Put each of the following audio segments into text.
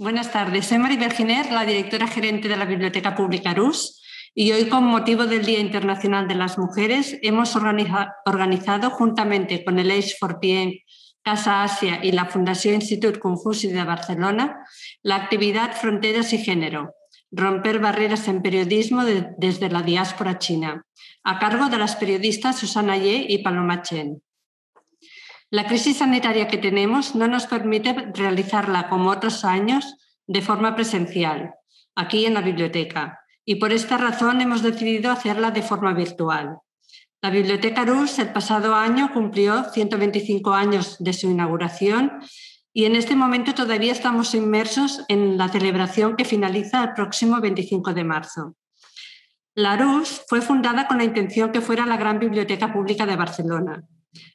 Buenas tardes, soy Maribel Giner, la directora gerente de la Biblioteca Pública RUS, y hoy con motivo del Día Internacional de las Mujeres hemos organizado juntamente con el Age for PN Casa Asia y la Fundación Institut Confuci de Barcelona la actividad Fronteras y Género, romper barreras en periodismo desde la diáspora china, a cargo de las periodistas Susana Ye y Paloma Chen. La crisis sanitaria que tenemos no nos permite realizarla como otros años de forma presencial, aquí en la biblioteca, y por esta razón hemos decidido hacerla de forma virtual. La Biblioteca Rus el pasado año cumplió 125 años de su inauguración y en este momento todavía estamos inmersos en la celebración que finaliza el próximo 25 de marzo. La RUS fue fundada con la intención que fuera la gran biblioteca pública de Barcelona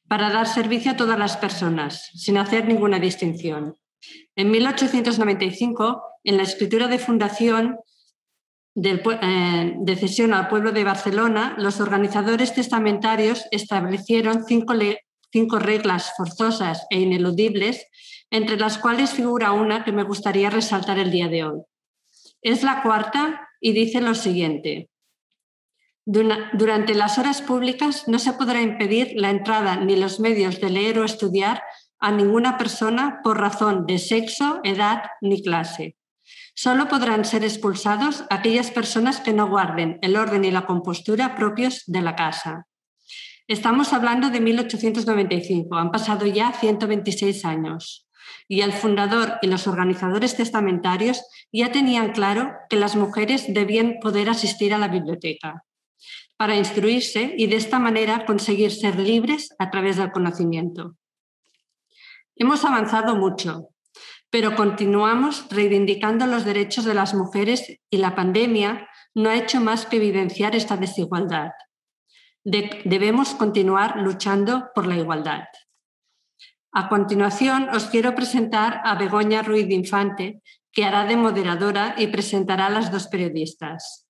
para dar servicio a todas las personas, sin hacer ninguna distinción. En 1895, en la escritura de fundación eh, de cesión al pueblo de Barcelona, los organizadores testamentarios establecieron cinco, cinco reglas forzosas e ineludibles, entre las cuales figura una que me gustaría resaltar el día de hoy. Es la cuarta y dice lo siguiente. Durante las horas públicas no se podrá impedir la entrada ni los medios de leer o estudiar a ninguna persona por razón de sexo, edad ni clase. Solo podrán ser expulsados aquellas personas que no guarden el orden y la compostura propios de la casa. Estamos hablando de 1895, han pasado ya 126 años y el fundador y los organizadores testamentarios ya tenían claro que las mujeres debían poder asistir a la biblioteca para instruirse y de esta manera conseguir ser libres a través del conocimiento. Hemos avanzado mucho, pero continuamos reivindicando los derechos de las mujeres y la pandemia no ha hecho más que evidenciar esta desigualdad. debemos continuar luchando por la igualdad. A continuación, os quiero presentar a Begoña Ruiz Infante, que hará de moderadora y presentará a las dos periodistas.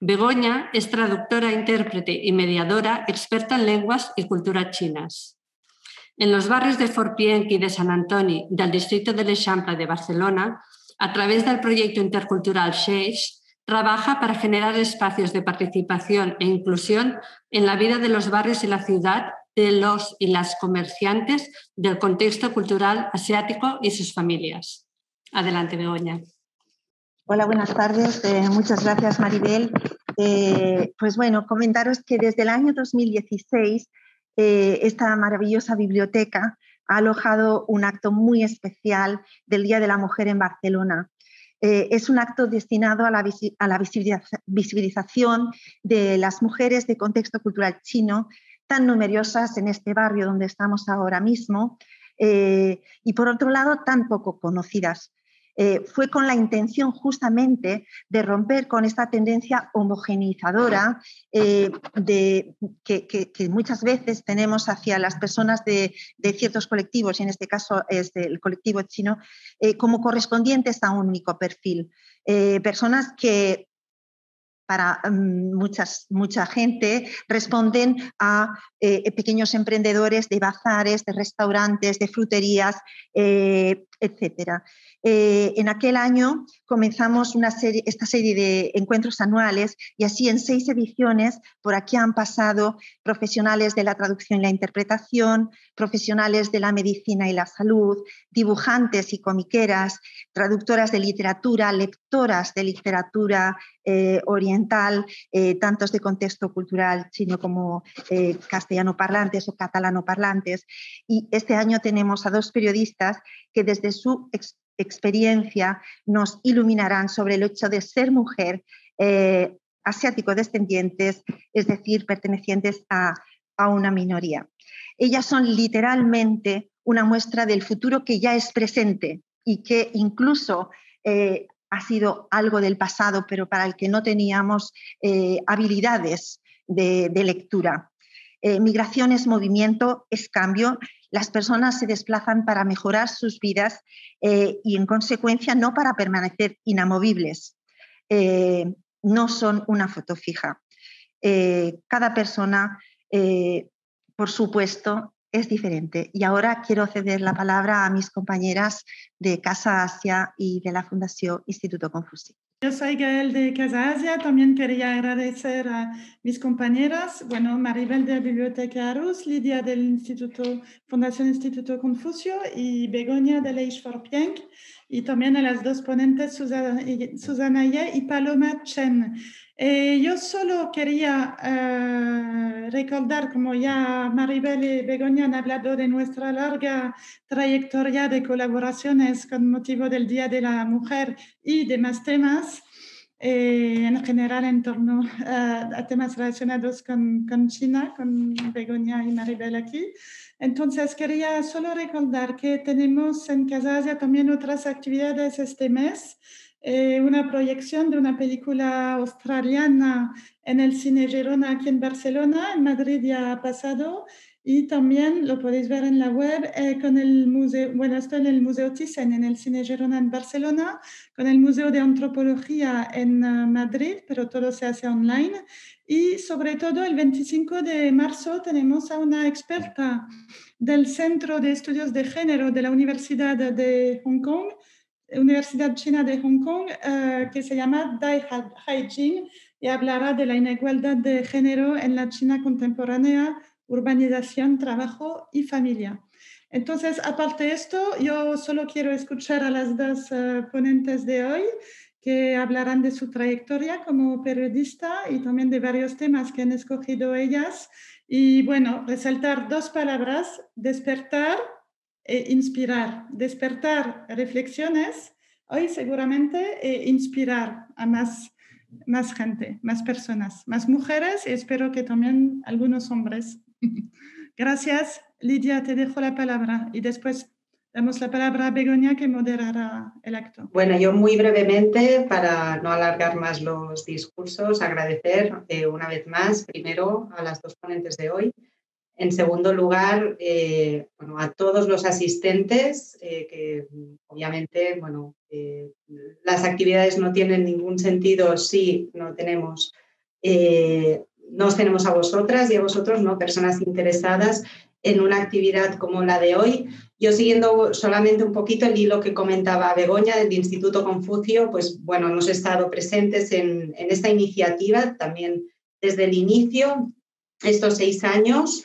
Begoña es traductora, intérprete y mediadora experta en lenguas y culturas chinas. En los barrios de Forpienc y de San Antoni del distrito de l'Eixample de Barcelona, a través del proyecto intercultural Sheix, trabaja para generar espacios de participación e inclusión en la vida de los barrios y la ciudad de los y las comerciantes del contexto cultural asiático y sus familias. Adelante, Begoña. Hola, buenas tardes. Eh, muchas gracias, Maribel. Eh, pues bueno, comentaros que desde el año 2016 eh, esta maravillosa biblioteca ha alojado un acto muy especial del Día de la Mujer en Barcelona. es un acto destinado a la, a la visibilización de las mujeres de contexto cultural chino, tan numerosas en este barrio donde estamos ahora mismo, y por otro lado tan poco conocidas. Eh, fue con la intención justamente de romper con esta tendencia homogeneizadora eh, de, que, muchas veces tenemos hacia las personas de, ciertos colectivos, y en este caso es del colectivo chino, eh, como correspondientes a un único perfil. personas que para mm, muchas, mucha gente, responden a pequeños emprendedores de bazares, de restaurantes, de fruterías, etc. Eh, en aquel año comenzamos una serie, esta serie de encuentros anuales y así en seis ediciones por aquí han pasado profesionales de la traducción y la interpretación, profesionales de la medicina y la salud, dibujantes y comiqueras, traductoras de literatura, lectoras de literatura eh, oriental, eh, tantos de contexto cultural chino como castellano parlantes o catalano parlantes. Y este año tenemos a dos periodistas que desde su experiencia nos iluminarán sobre el hecho de ser mujer eh, asiático descendientes, es decir, pertenecientes a, una minoría. Ellas son literalmente una muestra del futuro que ya es presente y que incluso eh, ha sido algo del pasado, pero para el que no teníamos eh, habilidades de, lectura. migración es movimiento, es cambio las personas se desplazan para mejorar sus vidas eh, y en consecuencia no para permanecer inamovibles. Eh, no son una foto fija. Eh, cada persona, por supuesto, es diferente. Y ahora quiero ceder la palabra a mis compañeras de Casa Asia y de la Fundación Instituto Confucio. Yo soy Gael de Casa Asia, también quería agradecer a mis compañeras, bueno, Maribel de la Biblioteca Arus, Lidia del Instituto, Fundación Instituto Confucio y Begoña de Leish for Pienk, y también a las dos ponentes, Susana Ye y Paloma Chen. Eh, yo solo quería eh, recordar, como ya Maribel y Begoña han hablado de nuestra larga trayectoria de colaboraciones con motivo del Día de la Mujer y demás temas, eh, en general en torno a, temas relacionados con, con, China, con Begoña y Maribel aquí. Entonces, quería solo recordar que tenemos en Casa Asia también otras actividades este mes. Eh, una proyección de una película australiana en el Cine Girona aquí en Barcelona, en Madrid ya ha pasado, y también lo podéis ver en la web eh, con el museo, bueno, estoy en el Museo Thyssen, en el Cine Girona en Barcelona, con el Museo de Antropología en uh, Madrid, pero todo se hace online. Y sobre todo el 25 de marzo tenemos a una experta del Centro de Estudios de Género de la Universidad de Hong Kong, Universidad China de Hong Kong, uh, que se llama Dai Haijing y hablará de la inigualdad de género en la China contemporánea urbanización, trabajo y familia. Entonces, aparte de esto, yo solo quiero escuchar a las dos eh, ponentes de hoy que hablarán de su trayectoria como periodista y también de varios temas que han escogido ellas. Y bueno, resaltar dos palabras, despertar e inspirar. Despertar reflexiones hoy seguramente e inspirar a más, más gente, más personas, más mujeres y espero que también algunos hombres. Gracias, Lidia, te dejo la palabra y después damos la palabra a Begoña que moderará el acto. Bueno, yo muy brevemente, para no alargar más los discursos, agradecer eh, una vez más, primero, a las dos ponentes de hoy. En segundo lugar, eh, bueno, a todos los asistentes, eh, que obviamente, bueno, las actividades no tienen ningún sentido si no tenemos nos tenemos a vosotras y a vosotros, ¿no? personas interesadas en una actividad como la de hoy. Yo siguiendo solamente un poquito el hilo que comentaba Begoña del Instituto Confucio, pues bueno, hemos estado presentes en, en esta iniciativa también desde el inicio, estos seis años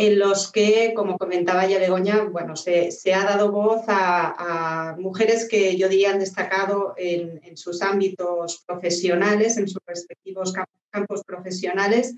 en los que, como comentaba ya Begoña, bueno, se, ha dado voz a, mujeres que yo diría han destacado en, sus ámbitos profesionales, en sus respectivos campos profesionales.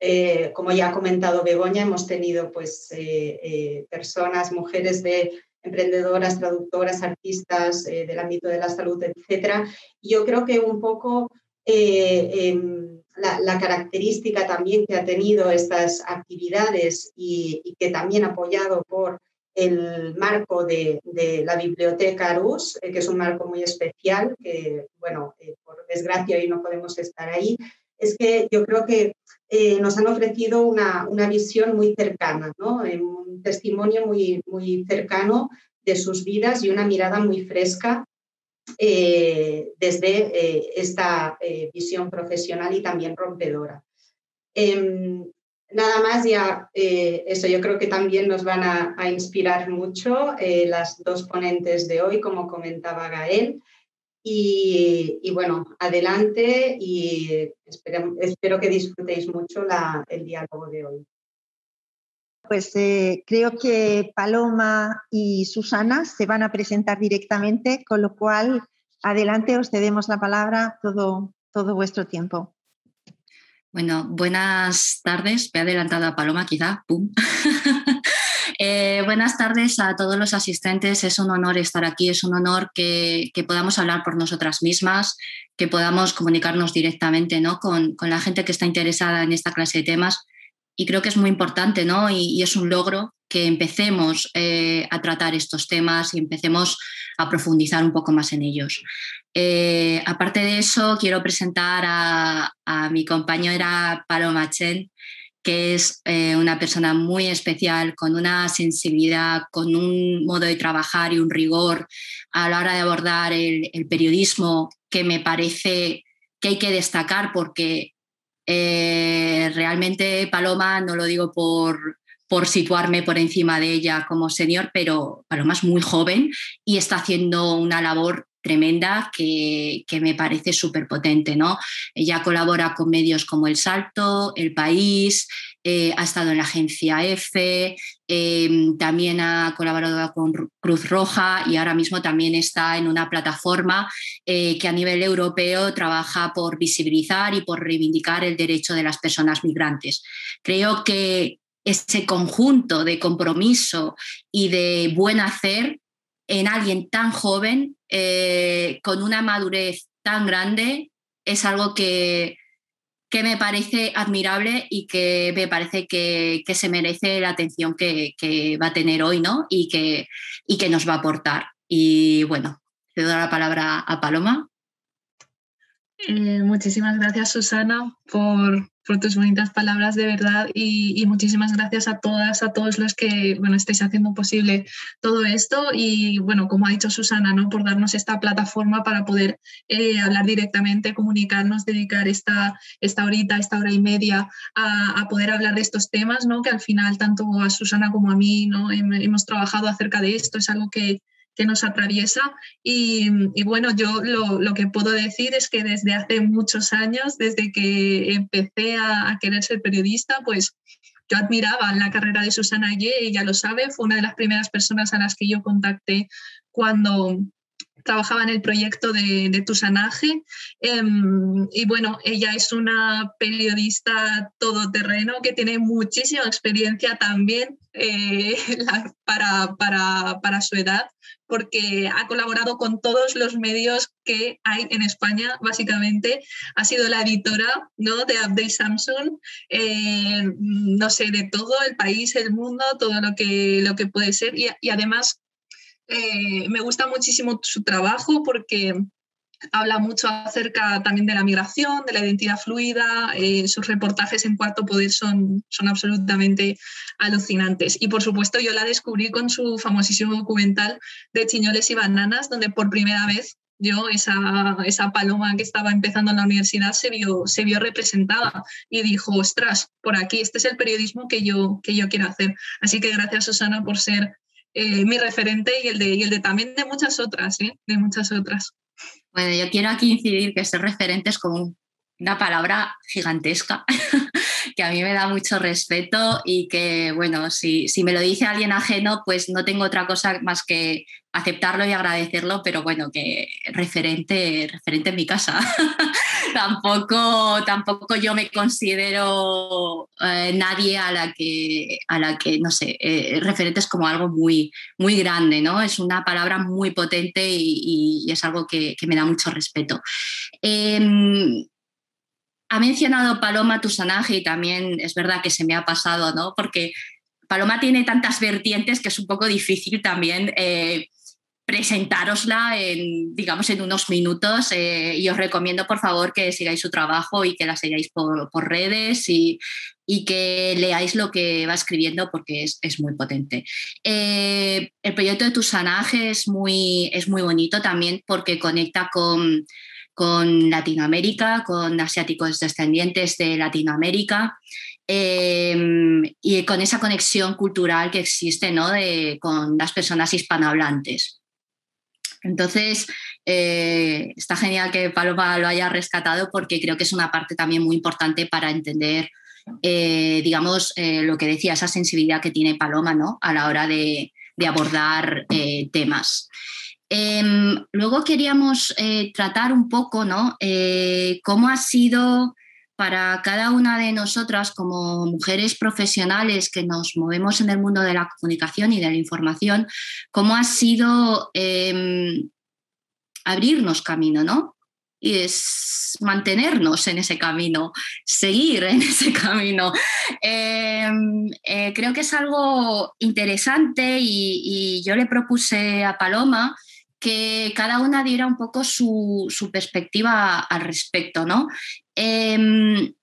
Eh, como ya ha comentado Begoña, hemos tenido pues, eh, eh, personas, mujeres de emprendedoras, traductoras, artistas del ámbito de la salud, etc. Yo creo que un poco em, la, característica también que ha tenido estas actividades y, que también apoyado por el marco de, la biblioteca Arus, eh, que es un marco muy especial, que, bueno, eh, por desgracia hoy no podemos estar ahí, es que yo creo que eh, nos han ofrecido una, una visión muy cercana, ¿no? un testimonio muy, muy cercano de sus vidas y una mirada muy fresca eh, desde eh, esta eh, visión profesional y también rompedora. Em, nada más, ya eso yo creo que también nos van a, inspirar mucho las dos ponentes de hoy, como comentaba Gael. Y, bueno, adelante y espero, espero que disfrutéis mucho el diálogo de hoy. Pues eh, creo que Paloma y Susana se van a presentar directamente, con lo cual adelante os cedemos la palabra todo, todo vuestro tiempo. Bueno, buenas tardes. Me he adelantado a Paloma, quizá. ¡Pum! Eh, buenas tardes a todos los asistentes. Es un honor estar aquí, es un honor que, podamos hablar por nosotras mismas, que podamos comunicarnos directamente ¿no? con, con, la gente que está interesada en esta clase de temas y creo que es muy importante, ¿no? Y, es un logro que empecemos eh, a tratar estos temas y empecemos a profundizar un poco más en ellos. Eh, aparte de eso, quiero presentar a, mi compañera Paloma Chen, que es eh, una persona muy especial, con una sensibilidad, con un modo de trabajar y un rigor a la hora de abordar el periodismo que me parece que hay que destacar porque eh, realmente Paloma, no lo digo por, por situarme por encima de ella como senior, pero Paloma es muy joven y está haciendo una labor tremenda que, me parece súper potente. ¿no? Ella colabora con medios como El Salto, El País, eh, ha estado en la agencia EFE, em, también ha colaborado con Cruz Roja y ahora mismo también está en una plataforma eh, que a nivel europeo trabaja por visibilizar y por reivindicar el derecho de las personas migrantes. Creo que ese conjunto de compromiso y de buen hacer en alguien tan joven, eh, con una madurez tan grande, es algo que, que, me parece admirable y que me parece que, se merece la atención que, va a tener hoy ¿no? y, que, y que nos va a aportar. Y bueno, cedo la palabra a Paloma. Eh, muchísimas gracias, Susana, por, por tus bonitas palabras de verdad y, muchísimas gracias a todas, a todos los que bueno, estáis haciendo posible todo esto y bueno, como ha dicho Susana, ¿no? por darnos esta plataforma para poder eh, hablar directamente, comunicarnos, dedicar esta, esta horita, esta hora y media a, poder hablar de estos temas, ¿no? que al final tanto a Susana como a mí ¿no? hemos trabajado acerca de esto, es algo que, que nos atraviesa. Y, bueno, yo lo, que puedo decir es que desde hace muchos años, desde que empecé a, querer ser periodista, pues yo admiraba la carrera de Susana Ye, ella lo sabe, fue una de las primeras personas a las que yo contacté cuando, trabajaba en el proyecto de, de Tusanaje em, y bueno, ella es una periodista todoterreno que tiene muchísima experiencia también eh, para, para, para, su edad porque ha colaborado con todos los medios que hay en España, básicamente. Ha sido la editora ¿no? de Update Samsung, eh, no sé, de todo el país, el mundo, todo lo que, lo que puede ser. Y, y además eh, me gusta muchísimo su trabajo porque habla mucho acerca también de la migración, de la identidad fluida, eh, sus reportajes en Cuarto Poder son, son absolutamente alucinantes. Y por supuesto yo la descubrí con su famosísimo documental de Chiñoles y Bananas, donde por primera vez yo, esa, esa paloma que estaba empezando en la universidad, se vio, se vio representada y dijo, ostras, por aquí, este es el periodismo que yo, que yo quiero hacer. Así que gracias, Susana, por ser eh, mi referente y el, de, y el de también de muchas otras, ¿eh? de muchas otras. Bueno, yo quiero aquí incidir que ser referente es como una palabra gigantesca que a mí me da mucho respeto y que, bueno, si, si, me lo dice alguien ajeno, pues no tengo otra cosa más que aceptarlo y agradecerlo, pero bueno, que referente, referente en mi casa. tampoco, tampoco yo me considero eh, nadie a la que, a la que no sé, eh, referente es como algo muy, muy grande, ¿no? Es una palabra muy potente y, es algo que, me da mucho respeto. Em, ha mencionado Paloma Tusanaje y también es verdad que se me ha pasado, ¿no? Porque Paloma tiene tantas vertientes que es un poco difícil también eh, en, digamos, en unos minutos eh, y os recomiendo por favor que sigáis su trabajo y que la sigáis por, redes y, que leáis lo que va escribiendo porque es, muy potente. Eh, el proyecto de Tusanaje es muy, es muy bonito también porque conecta con, con Latinoamérica, con asiáticos descendientes de Latinoamérica. Eh, y con esa conexión cultural que existe ¿no? de, con las personas hispanohablantes. Entonces, eh, está genial que Paloma lo haya rescatado porque creo que es una parte también muy importante para entender, eh, digamos, eh, lo que decía, esa sensibilidad que tiene Paloma ¿no? a la hora de, abordar temas. Em, luego queríamos tratar un poco ¿no? cómo ha sido para cada una de nosotras como mujeres profesionales que nos movemos en el mundo de la comunicación y de la información, cómo ha sido em, abrirnos camino, ¿no? Y es mantenernos en ese camino, seguir en ese camino. Em, eh, creo que es algo interesante y, yo le propuse a Paloma que cada una diera un poco su, perspectiva al respecto, ¿no? Em,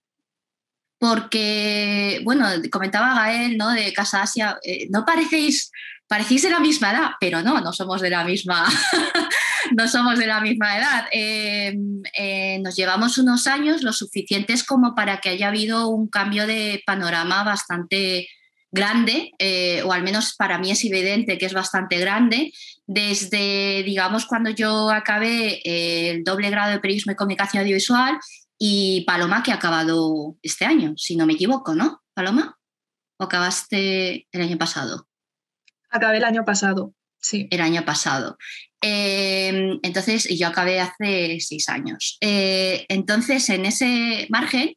porque, bueno, comentaba Gael, ¿no? De Casa Asia, eh, no parecéis, parecéis de la misma edad, pero no, no somos de la misma, no somos de la misma edad. Em, eh, nos llevamos unos años lo suficientes como para que haya habido un cambio de panorama bastante grande, eh, o al menos para mí es evidente que es bastante grande, desde, digamos, cuando yo acabé eh, el doble grado de periodismo y comunicación audiovisual y Paloma, que ha acabado este año, si no me equivoco, ¿no, Paloma? ¿O acabaste el año pasado? Acabé el año pasado, sí. El año pasado. Eh, entonces, yo acabé hace seis años. entonces, en ese margen,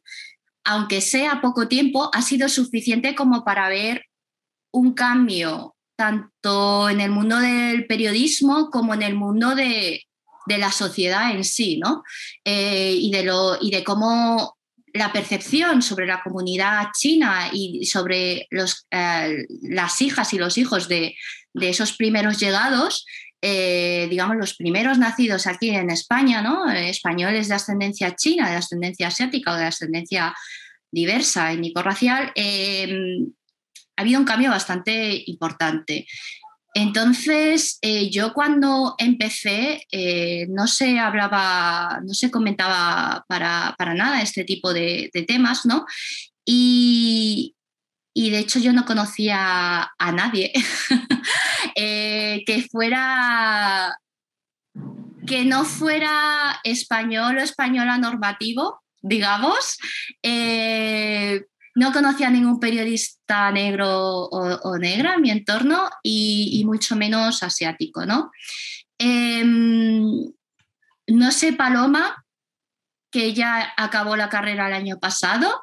aunque sea poco tiempo, ha sido suficiente como para ver un cambio tanto en el mundo del periodismo como en el mundo de, la sociedad en sí, ¿no? Eh, y, de lo, y de cómo la percepción sobre la comunidad china y sobre los, eh, las hijas y los hijos de, de esos primeros llegados eh, digamos, los primeros nacidos aquí en España, ¿no? españoles de ascendencia china, de ascendencia asiática o de ascendencia diversa, étnico-racial, eh, ha habido un cambio bastante importante. Entonces, eh, yo cuando empecé no se hablaba, no se comentaba para, nada este tipo de, temas, ¿no? Y, y, de hecho yo no conocía a nadie Eh, que fuera que no fuera español o española normativo, digamos. Eh, no conocía a ningún periodista negro o, negra en mi entorno y, mucho menos asiático, ¿no? Em, no sé, Paloma, que ya acabó la carrera el año pasado,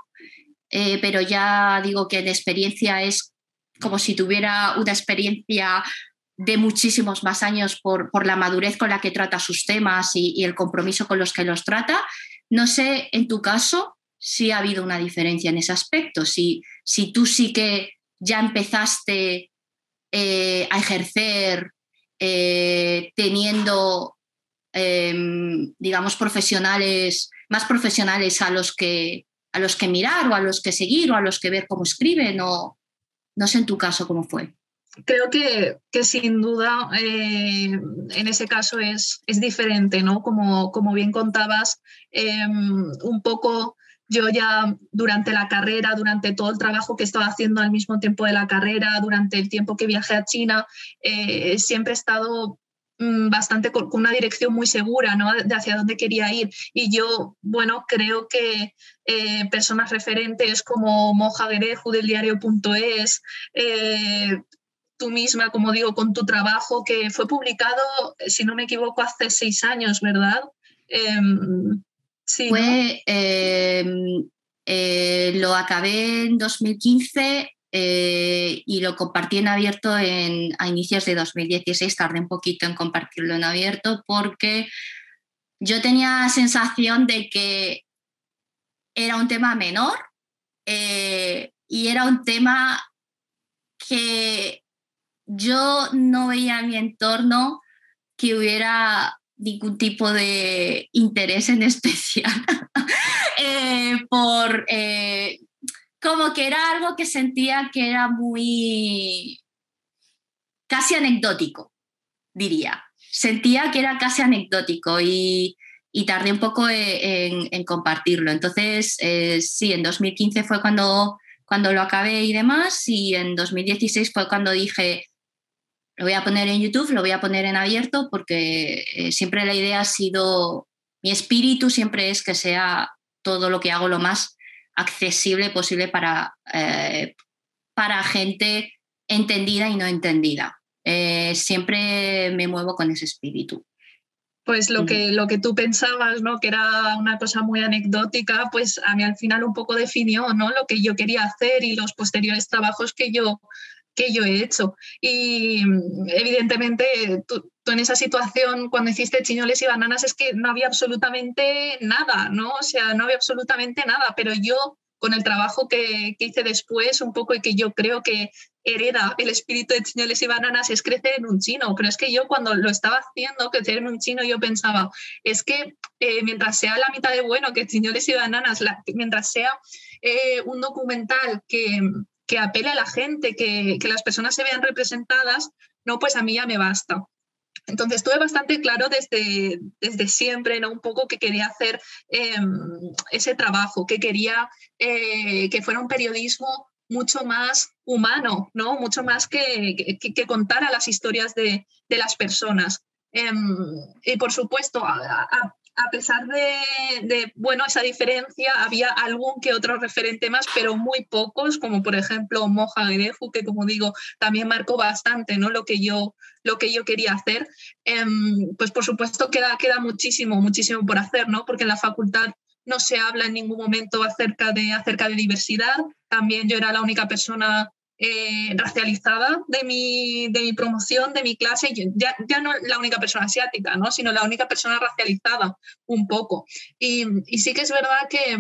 eh, pero ya digo que en experiencia es como si tuviera una experiencia de muchísimos más años por, la madurez con la que trata sus temas y, el compromiso con los que los trata. No sé, en tu caso, si ha habido una diferencia en ese aspecto, si, si tú sí que ya empezaste eh, a ejercer eh, teniendo, em, digamos, profesionales, más profesionales a los, que, a los que mirar o a los que seguir o a los que ver cómo escriben no sé en tu caso cómo fue. Creo que, que sin duda eh, en ese caso es, es diferente, ¿no? Como, como bien contabas, em, un poco yo ya durante la carrera, durante todo el trabajo que estaba haciendo al mismo tiempo de la carrera, durante el tiempo que viajé a China, eh, siempre he estado Mm, bastante con, una dirección muy segura ¿no? de hacia dónde quería ir. Y yo, bueno, creo que eh, personas referentes como Moja Guereju del diario.es, eh, tú misma, como digo, con tu trabajo que fue publicado, si no me equivoco, hace seis años, ¿verdad? Fue, em, eh, lo acabé en 2015 eh, y lo compartí en abierto en, a inicios de 2016, tardé un poquito en compartirlo en abierto porque yo tenía sensación de que era un tema menor eh, y era un tema que yo no veía en mi entorno que hubiera ningún tipo de interés en especial eh, por como que era algo que sentía que era muy casi anecdótico, diría. Sentía que era casi anecdótico y, tardé un poco en, compartirlo. Entonces, eh, sí, en 2015 fue cuando, cuando lo acabé y demás, y en 2016 fue cuando dije, lo voy a poner en YouTube, lo voy a poner en abierto, porque eh, siempre la idea ha sido, mi espíritu siempre es que sea todo lo que hago lo más accesible posible para, eh, para gente entendida y no entendida. Eh, siempre me muevo con ese espíritu. Pues lo que, lo que tú pensabas, ¿no? que era una cosa muy anecdótica, pues a mí al final un poco definió ¿no? lo que yo quería hacer y los posteriores trabajos que yo, que yo he hecho. Y evidentemente tú, en esa situación, cuando hiciste chiñoles y bananas, es que no había absolutamente nada, ¿no? O sea, no había absolutamente nada, pero yo con el trabajo que, hice después, un poco y que yo creo que hereda el espíritu de chiñoles y bananas, es crecer en un chino. Pero es que yo cuando lo estaba haciendo, crecer en un chino, yo pensaba, es que eh, mientras sea la mitad de bueno que chiñoles y bananas, mientras sea eh, un documental que, que apele a la gente, que, que las personas se vean representadas, no, pues a mí ya me basta. Entonces tuve bastante claro desde, desde siempre, ¿no? Un poco que quería hacer em, ese trabajo, que quería eh, que fuera un periodismo mucho más humano, ¿no? Mucho más que, que, contar a las historias de, de las personas. Em, y por supuesto, pesar de, bueno, esa diferencia, había algún que otro referente más, pero muy pocos, como por ejemplo Moja Gereju, que como digo, también marcó bastante ¿no? lo, que yo, lo que yo quería hacer. Em, pues por supuesto queda, queda muchísimo, muchísimo por hacer, ¿no? porque en la facultad no se habla en ningún momento acerca de, acerca de diversidad. También yo era la única persona eh, racializada de mi, de mi promoción, de mi clase, ya, ya no la única persona asiática, ¿no? sino la única persona racializada un poco. Y, sí que es verdad que,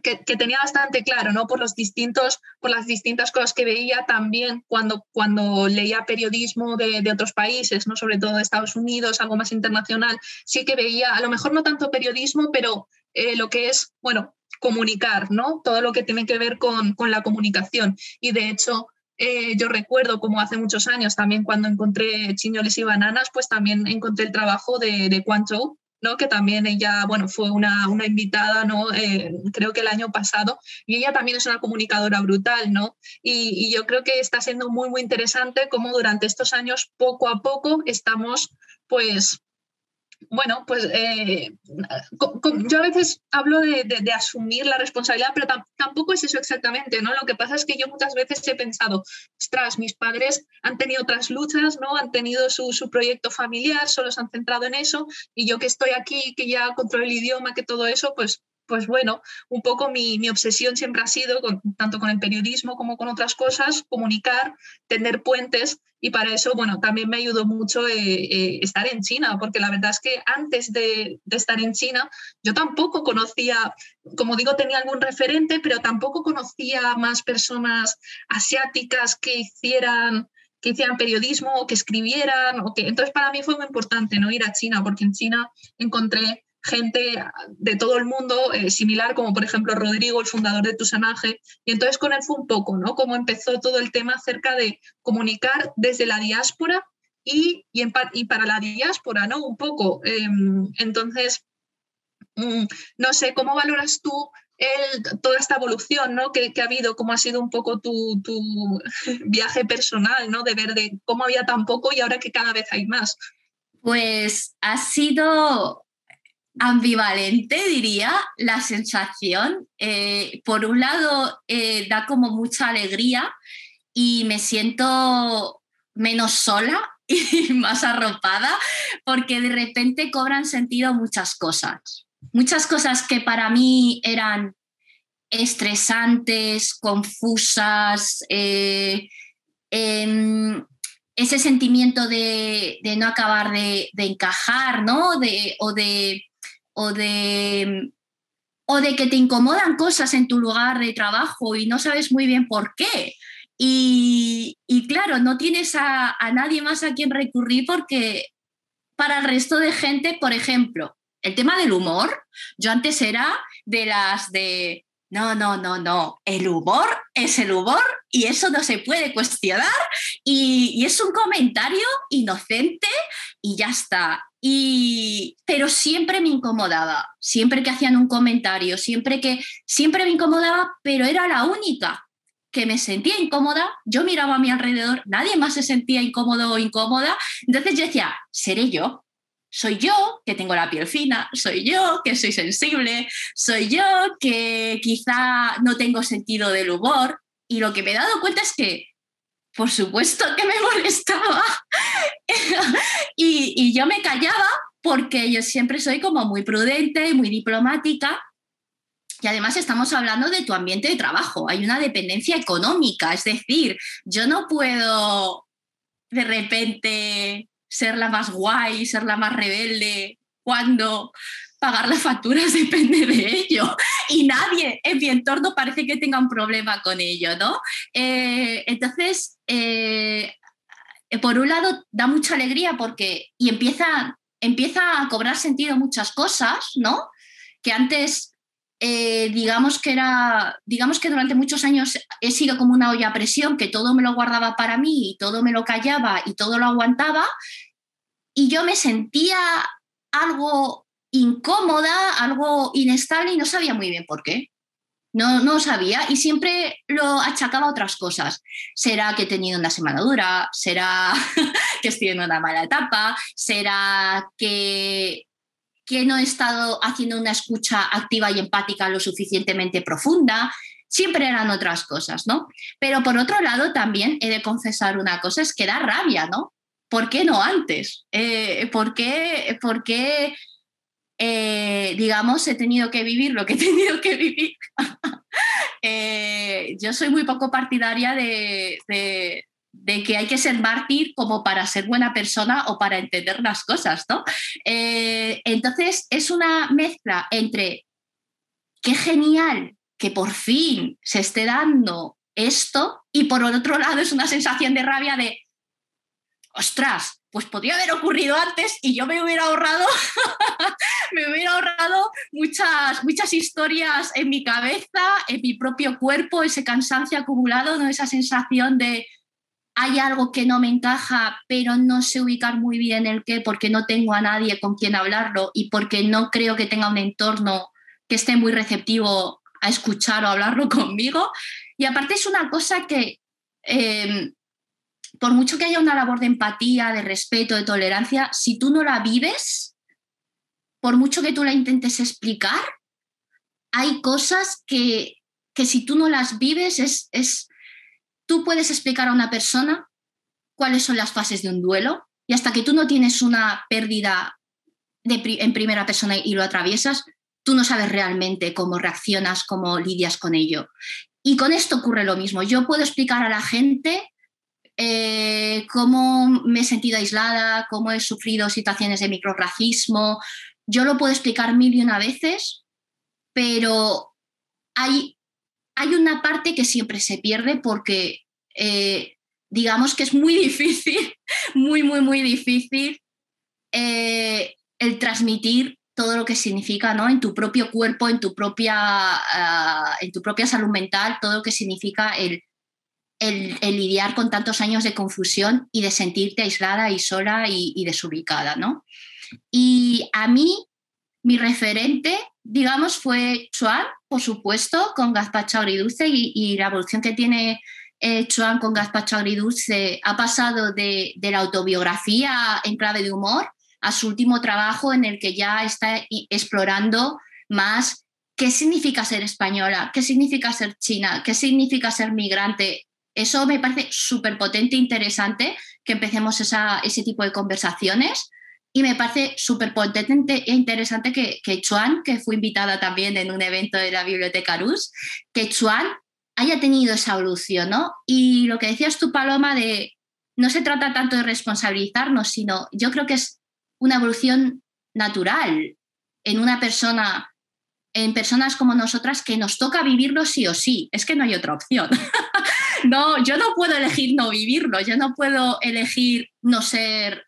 que, que, tenía bastante claro, ¿no? Por los distintos, por las distintas cosas que veía también cuando, cuando leía periodismo de, de, otros países, ¿no? Sobre todo de Estados Unidos, algo más internacional, sí que veía, a lo mejor no tanto periodismo, pero eh, lo que es, bueno, comunicar, ¿no? Todo lo que tiene que ver con, con la comunicación. Y de hecho, eh, yo recuerdo como hace muchos años también cuando encontré chiñoles y bananas, pues también encontré el trabajo de, de ¿no? que también ella bueno, fue una, una invitada, ¿no? Eh, creo que el año pasado, y ella también es una comunicadora brutal, ¿no? Y, y, yo creo que está siendo muy, muy interesante cómo durante estos años, poco a poco, estamos pues bueno, pues eh, yo a veces hablo de, asumir la responsabilidad, pero tampoco es eso exactamente, ¿no? Lo que pasa es que yo muchas veces he pensado, ostras, mis padres han tenido otras luchas, ¿no? Han tenido su, su, proyecto familiar, solo se han centrado en eso, y yo que estoy aquí, que ya controlo el idioma, que todo eso, pues pues bueno, un poco mi, mi obsesión siempre ha sido, tanto con el periodismo como con otras cosas, comunicar, tender puentes y para eso, bueno, también me ayudó mucho eh, eh, estar en China, porque la verdad es que antes de, de, estar en China yo tampoco conocía, como digo, tenía algún referente, pero tampoco conocía más personas asiáticas que hicieran que hicieran periodismo o que escribieran o que entonces para mí fue muy importante no ir a China porque en China encontré gente de todo el mundo, eh, similar como por ejemplo Rodrigo, el fundador de Tusanaje. Y entonces con él fue un poco, ¿no? Cómo empezó todo el tema acerca de comunicar desde la diáspora y, y, y para la diáspora, ¿no? Un poco. Eh, entonces, mm, no sé, ¿cómo valoras tú el, toda esta evolución ¿no? que, que, ha habido, cómo ha sido un poco tu, tu viaje personal, ¿no? De ver de cómo había tan poco y ahora que cada vez hay más. Pues ha sido ambivalente, diría, la sensación. Eh, por un lado, eh, da como mucha alegría y me siento menos sola y más arropada porque de repente cobran sentido muchas cosas. Muchas cosas que para mí eran estresantes, confusas, eh, em, ese sentimiento de, de, no acabar de, encajar, ¿no? O de o de, o de que te incomodan cosas en tu lugar de trabajo y no sabes muy bien por qué. Y, y claro, no tienes a, a, nadie más a quien recurrir porque para el resto de gente, por ejemplo, el tema del humor, yo antes era de las de, no, no, no, no, el humor es el humor y eso no se puede cuestionar y, y es un comentario inocente y ya está. Y, pero siempre me incomodaba, siempre que hacían un comentario, siempre que, siempre me incomodaba, pero era la única que me sentía incómoda, yo miraba a mi alrededor, nadie más se sentía incómodo o incómoda, entonces yo decía, seré yo, soy yo que tengo la piel fina, soy yo que soy sensible, soy yo que quizá no tengo sentido del humor, y lo que me he dado cuenta es que por supuesto que me molestaba. y, yo me callaba porque yo siempre soy como muy prudente y muy diplomática. Y además estamos hablando de tu ambiente de trabajo. Hay una dependencia económica. Es decir, yo no puedo de repente ser la más guay, ser la más rebelde cuando pagar las facturas depende de ello y nadie en mi entorno parece que tenga un problema con ello, ¿no? Eh, entonces, eh, por un lado, da mucha alegría porque y empieza, empieza a cobrar sentido muchas cosas, ¿no? Que antes, eh, digamos que era, digamos que durante muchos años he sido como una olla a presión, que todo me lo guardaba para mí y todo me lo callaba y todo lo aguantaba. Y yo me sentía algo incómoda, algo inestable y no sabía muy bien por qué. No, no sabía y siempre lo achacaba a otras cosas. Será que he tenido una semana dura, será que estoy en una mala etapa, será que, que no he estado haciendo una escucha activa y empática lo suficientemente profunda. Siempre eran otras cosas, ¿no? Pero por otro lado, también he de confesar una cosa, es que da rabia, ¿no? ¿Por qué no antes? Eh, ¿Por qué, por qué eh, digamos, he tenido que vivir lo que he tenido que vivir. Eh, yo soy muy poco partidaria de, que hay que ser mártir como para ser buena persona o para entender las cosas, ¿no? Eh, entonces es una mezcla entre qué genial que por fin se esté dando esto y por otro lado es una sensación de rabia de, ostras, pues podría haber ocurrido antes y yo me hubiera ahorrado, me hubiera ahorrado muchas, muchas historias en mi cabeza, en mi propio cuerpo, ese cansancio acumulado, ¿no? esa sensación de hay algo que no me encaja, pero no sé ubicar muy bien el qué, porque no tengo a nadie con quien hablarlo y porque no creo que tenga un entorno que esté muy receptivo a escuchar o hablarlo conmigo. Y aparte es una cosa que em, por mucho que haya una labor de empatía, de respeto, de tolerancia, si tú no la vives, por mucho que tú la intentes explicar, hay cosas que, que si tú no las vives, es, es, tú puedes explicar a una persona cuáles son las fases de un duelo y hasta que tú no tienes una pérdida de, en primera persona y lo atraviesas, tú no sabes realmente cómo reaccionas, cómo lidias con ello. Y con esto ocurre lo mismo. Yo puedo explicar a la gente eh, cómo me he sentido aislada, cómo he sufrido situaciones de microracismo. Yo lo puedo explicar mil y una veces, pero hay, hay una parte que siempre se pierde porque eh, digamos que es muy difícil, muy, muy, muy difícil eh, el transmitir todo lo que significa ¿no? en tu propio cuerpo, en tu propia, ah, en tu propia salud mental, todo lo que significa el, el, lidiar con tantos años de confusión y de sentirte aislada y sola y, desubicada, ¿no? Y a mí, mi referente, digamos, fue Chuan, por supuesto, con Gazpacho Agridulce y, la evolución que tiene eh, Chuan con Gazpacho Agridulce ha pasado de, de la autobiografía en clave de humor a su último trabajo en el que ya está explorando más qué significa ser española, qué significa ser china, qué significa ser migrante, eso me parece súper potente e interesante que empecemos ese tipo de conversaciones. Y me parece súper potente e interesante que, Chuan, que fue invitada también en un evento de la Biblioteca Rus, que Chuan haya tenido esa evolución, ¿no? Y lo que decías tú, Paloma, de no se trata tanto de responsabilizarnos, sino yo creo que es una evolución natural en una persona, en personas como nosotras, que nos toca vivirlo sí o sí. Es que no hay otra opción. no, yo no puedo elegir no vivirlo, yo no puedo elegir no ser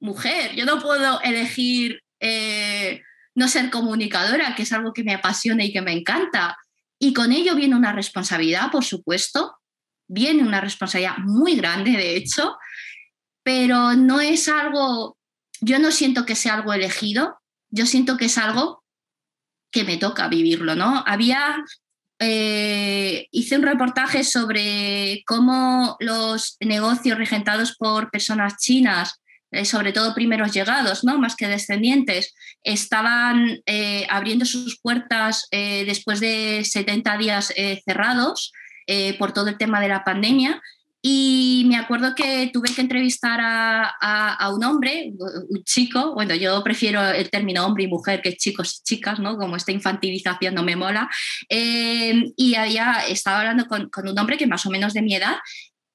mujer, yo no puedo elegir eh, no ser comunicadora, que es algo que me apasiona y que me encanta. Y con ello viene una responsabilidad, por supuesto, viene una responsabilidad muy grande, de hecho, pero no es algo, yo no siento que sea algo elegido, yo siento que es algo que me toca vivirlo, ¿no? Había eh, hice un reportaje sobre cómo los negocios regentados por personas chinas, eh, sobre todo primeros llegados, ¿no? más que descendientes, estaban eh, abriendo sus puertas después de 70 días cerrados por todo el tema de la pandemia y me acuerdo que tuve que entrevistar a, un hombre, un chico, bueno, yo prefiero el término hombre y mujer que chicos y chicas, ¿no? Como esta infantilización no me mola. Eh, y había, estaba hablando con, con un hombre que más o menos de mi edad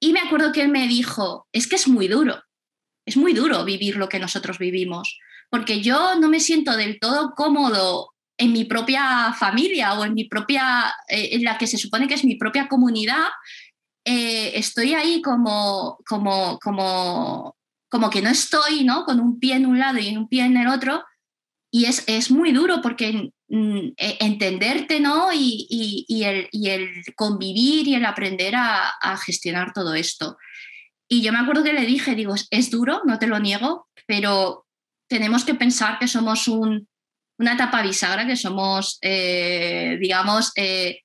y me acuerdo que él me dijo, es que es muy duro, es muy duro vivir lo que nosotros vivimos, porque yo no me siento del todo cómodo en mi propia familia o en mi propia, eh, en la que se supone que es mi propia comunidad eh, estoy ahí como, como, como, como que no estoy, ¿no? Con un pie en un lado y un pie en el otro. Y es, es muy duro porque mm, e, entenderte, ¿no? Y, y, el, y, el, convivir y el aprender a, gestionar todo esto. Y yo me acuerdo que le dije, digo, es duro, no te lo niego, pero tenemos que pensar que somos un, una etapa bisagra, que somos, eh, digamos, eh,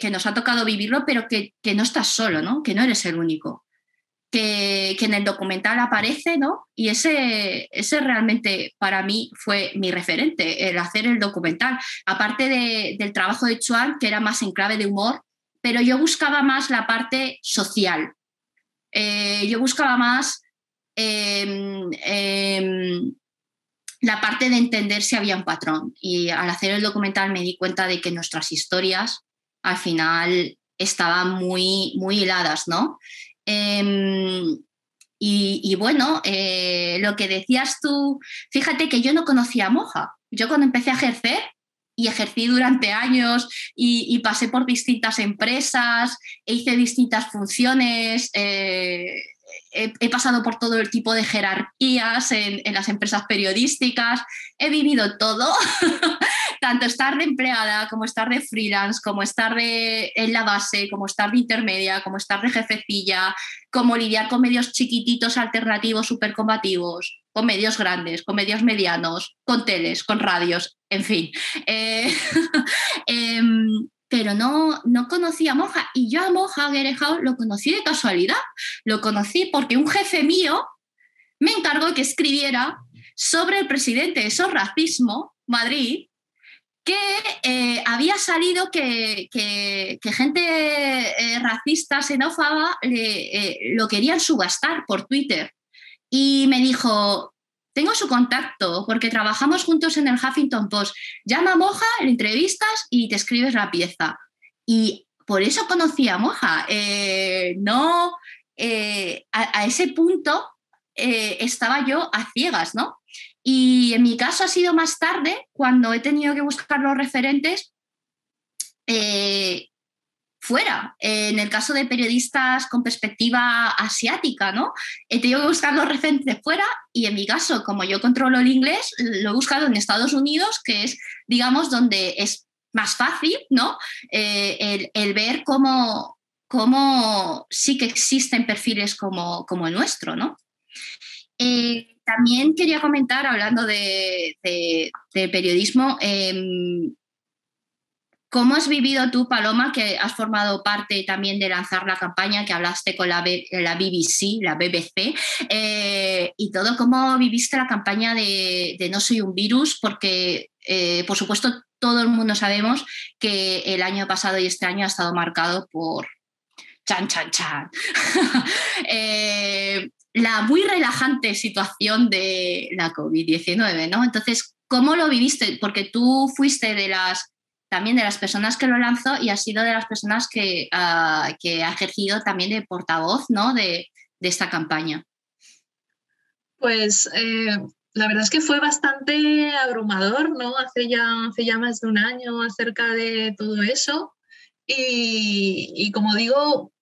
que, nos ha tocado vivirlo, pero que, no estás solo, ¿no? Que no eres el único. Que, en el documental aparece, ¿no? Y ese, ese realmente para mí fue mi referente, el hacer el documental. Aparte del trabajo de Chuan, que era más en clave de humor, pero yo buscaba más la parte social. Eh, yo buscaba más em, em, la parte de entender si había un patrón. Y al hacer el documental me di cuenta de que nuestras historias al final estaban muy, muy hiladas, ¿no? Em, y, bueno, eh, lo que decías tú, fíjate que yo no conocía a Moja. Yo cuando empecé a ejercer, y ejercí durante años y, pasé por distintas empresas, e hice distintas funciones, eh, he, pasado por todo el tipo de jerarquías en, las empresas periodísticas, he vivido todo, tanto estar de empleada como estar de freelance, como estar de, en la base, como estar de intermedia, como estar de jefecilla, como lidiar con medios chiquititos, alternativos, súper combativos, con medios grandes, con medios medianos, con teles, con radios, en fin. Eh, em, pero no, no conocía a Moja. Y yo a Moja Gerejao lo conocí de casualidad. Lo conocí porque un jefe mío me encargó que escribiera sobre el presidente de esos Racismo, Madrid, que eh, había salido que, gente eh, racista, xenófoba, eh, lo querían subastar por Twitter. Y me dijo, tengo su contacto porque trabajamos juntos en el Huffington Post. Llama a Moja, le entrevistas y te escribes la pieza. Y por eso conocí a Moja. Eh, no, eh, a, ese punto eh, estaba yo a ciegas, ¿no? Y en mi caso ha sido más tarde, cuando he tenido que buscar los referentes, fuera. en el caso de periodistas con perspectiva asiática, ¿no? He tenido que buscar los referentes fuera y en mi caso, como yo controlo el inglés, lo he buscado en Estados Unidos, que es, digamos, donde es más fácil, ¿no? Eh, el, ver cómo, cómo, sí que existen perfiles como, como el nuestro, ¿no? Eh, también quería comentar, hablando de, periodismo, em, ¿Cómo has vivido tú, Paloma, que has formado parte también de lanzar la campaña, que hablaste con la, BBC, la BBC, eh, y todo? ¿Cómo viviste la campaña de, No soy un virus? Porque, eh, por supuesto, todo el mundo sabemos que el año pasado y este año ha estado marcado por chan, chan, chan. Eh, la muy relajante situación de la COVID-19, ¿no? Entonces, ¿cómo lo viviste? Porque tú fuiste de las también de las personas que lo lanzó y ha sido de las personas que, ah, que ha ejercido también de portavoz ¿no? de, de esta campaña. Pues eh, la verdad es que fue bastante abrumador, ¿no? Hace ya, hace ya más de un año acerca de todo eso. Y, y como digo,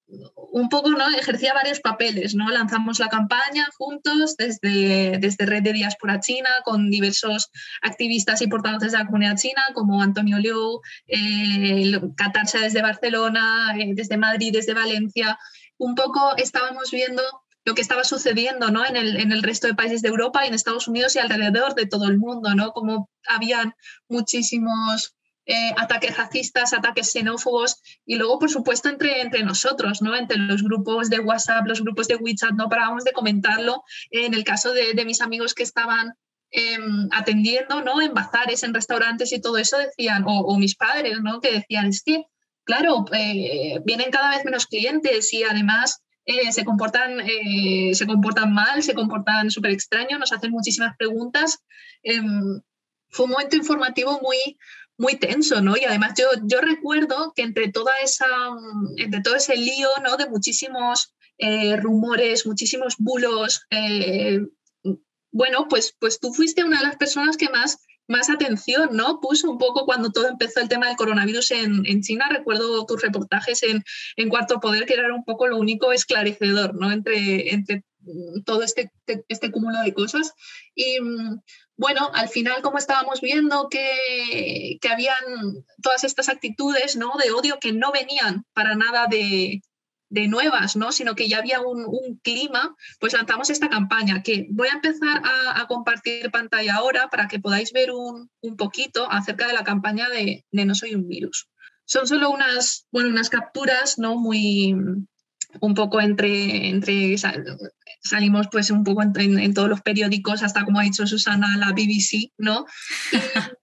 un poco ¿no? ejercía varios papeles. ¿no? Lanzamos la campaña juntos desde, desde Red de Diáspora China con diversos activistas y portavoces de la comunidad china como Antonio Liu, eh, Catarcha desde Barcelona, eh, desde Madrid, desde Valencia. Un poco estábamos viendo lo que estaba sucediendo ¿no? en, el, en el resto de países de Europa y en Estados Unidos y alrededor de todo el mundo, ¿no? como habían muchísimos eh, ataques racistas, ataques xenófobos y luego, por supuesto, entre, entre nosotros, ¿no? entre los grupos de WhatsApp, los grupos de WeChat, no parábamos de comentarlo. En el caso de, mis amigos que estaban em, atendiendo ¿no? en bazares, en restaurantes y todo eso, decían, o, mis padres, ¿no? que decían, es claro, eh, vienen cada vez menos clientes y además eh, se, comportan, se comportan mal, se comportan súper extraño, nos hacen muchísimas preguntas. Em, fue un momento informativo muy, muy tenso, ¿no? Y además yo, yo recuerdo que entre, toda esa, entre todo ese lío, ¿no? De muchísimos eh, rumores, muchísimos bulos, eh, bueno, pues, pues tú fuiste una de las personas que más, más atención, ¿no? Puso un poco cuando todo empezó el tema del coronavirus en, en China. Recuerdo tus reportajes en, en, Cuarto Poder, que era un poco lo único esclarecedor, ¿no? Entre, entre todo este, este cúmulo de cosas. Y bueno, al final, como estábamos viendo que, que habían todas estas actitudes ¿no? de odio que no venían para nada de, de nuevas, ¿no? sino que ya había un, un, clima, pues lanzamos esta campaña que voy a empezar a, compartir pantalla ahora para que podáis ver un, un, poquito acerca de la campaña de, de No soy un virus. son solo unas, bueno, unas capturas, ¿no? Muy, un poco entre, entre salimos pues un poco en, todos los periódicos, hasta como ha dicho Susana, la BBC, ¿no?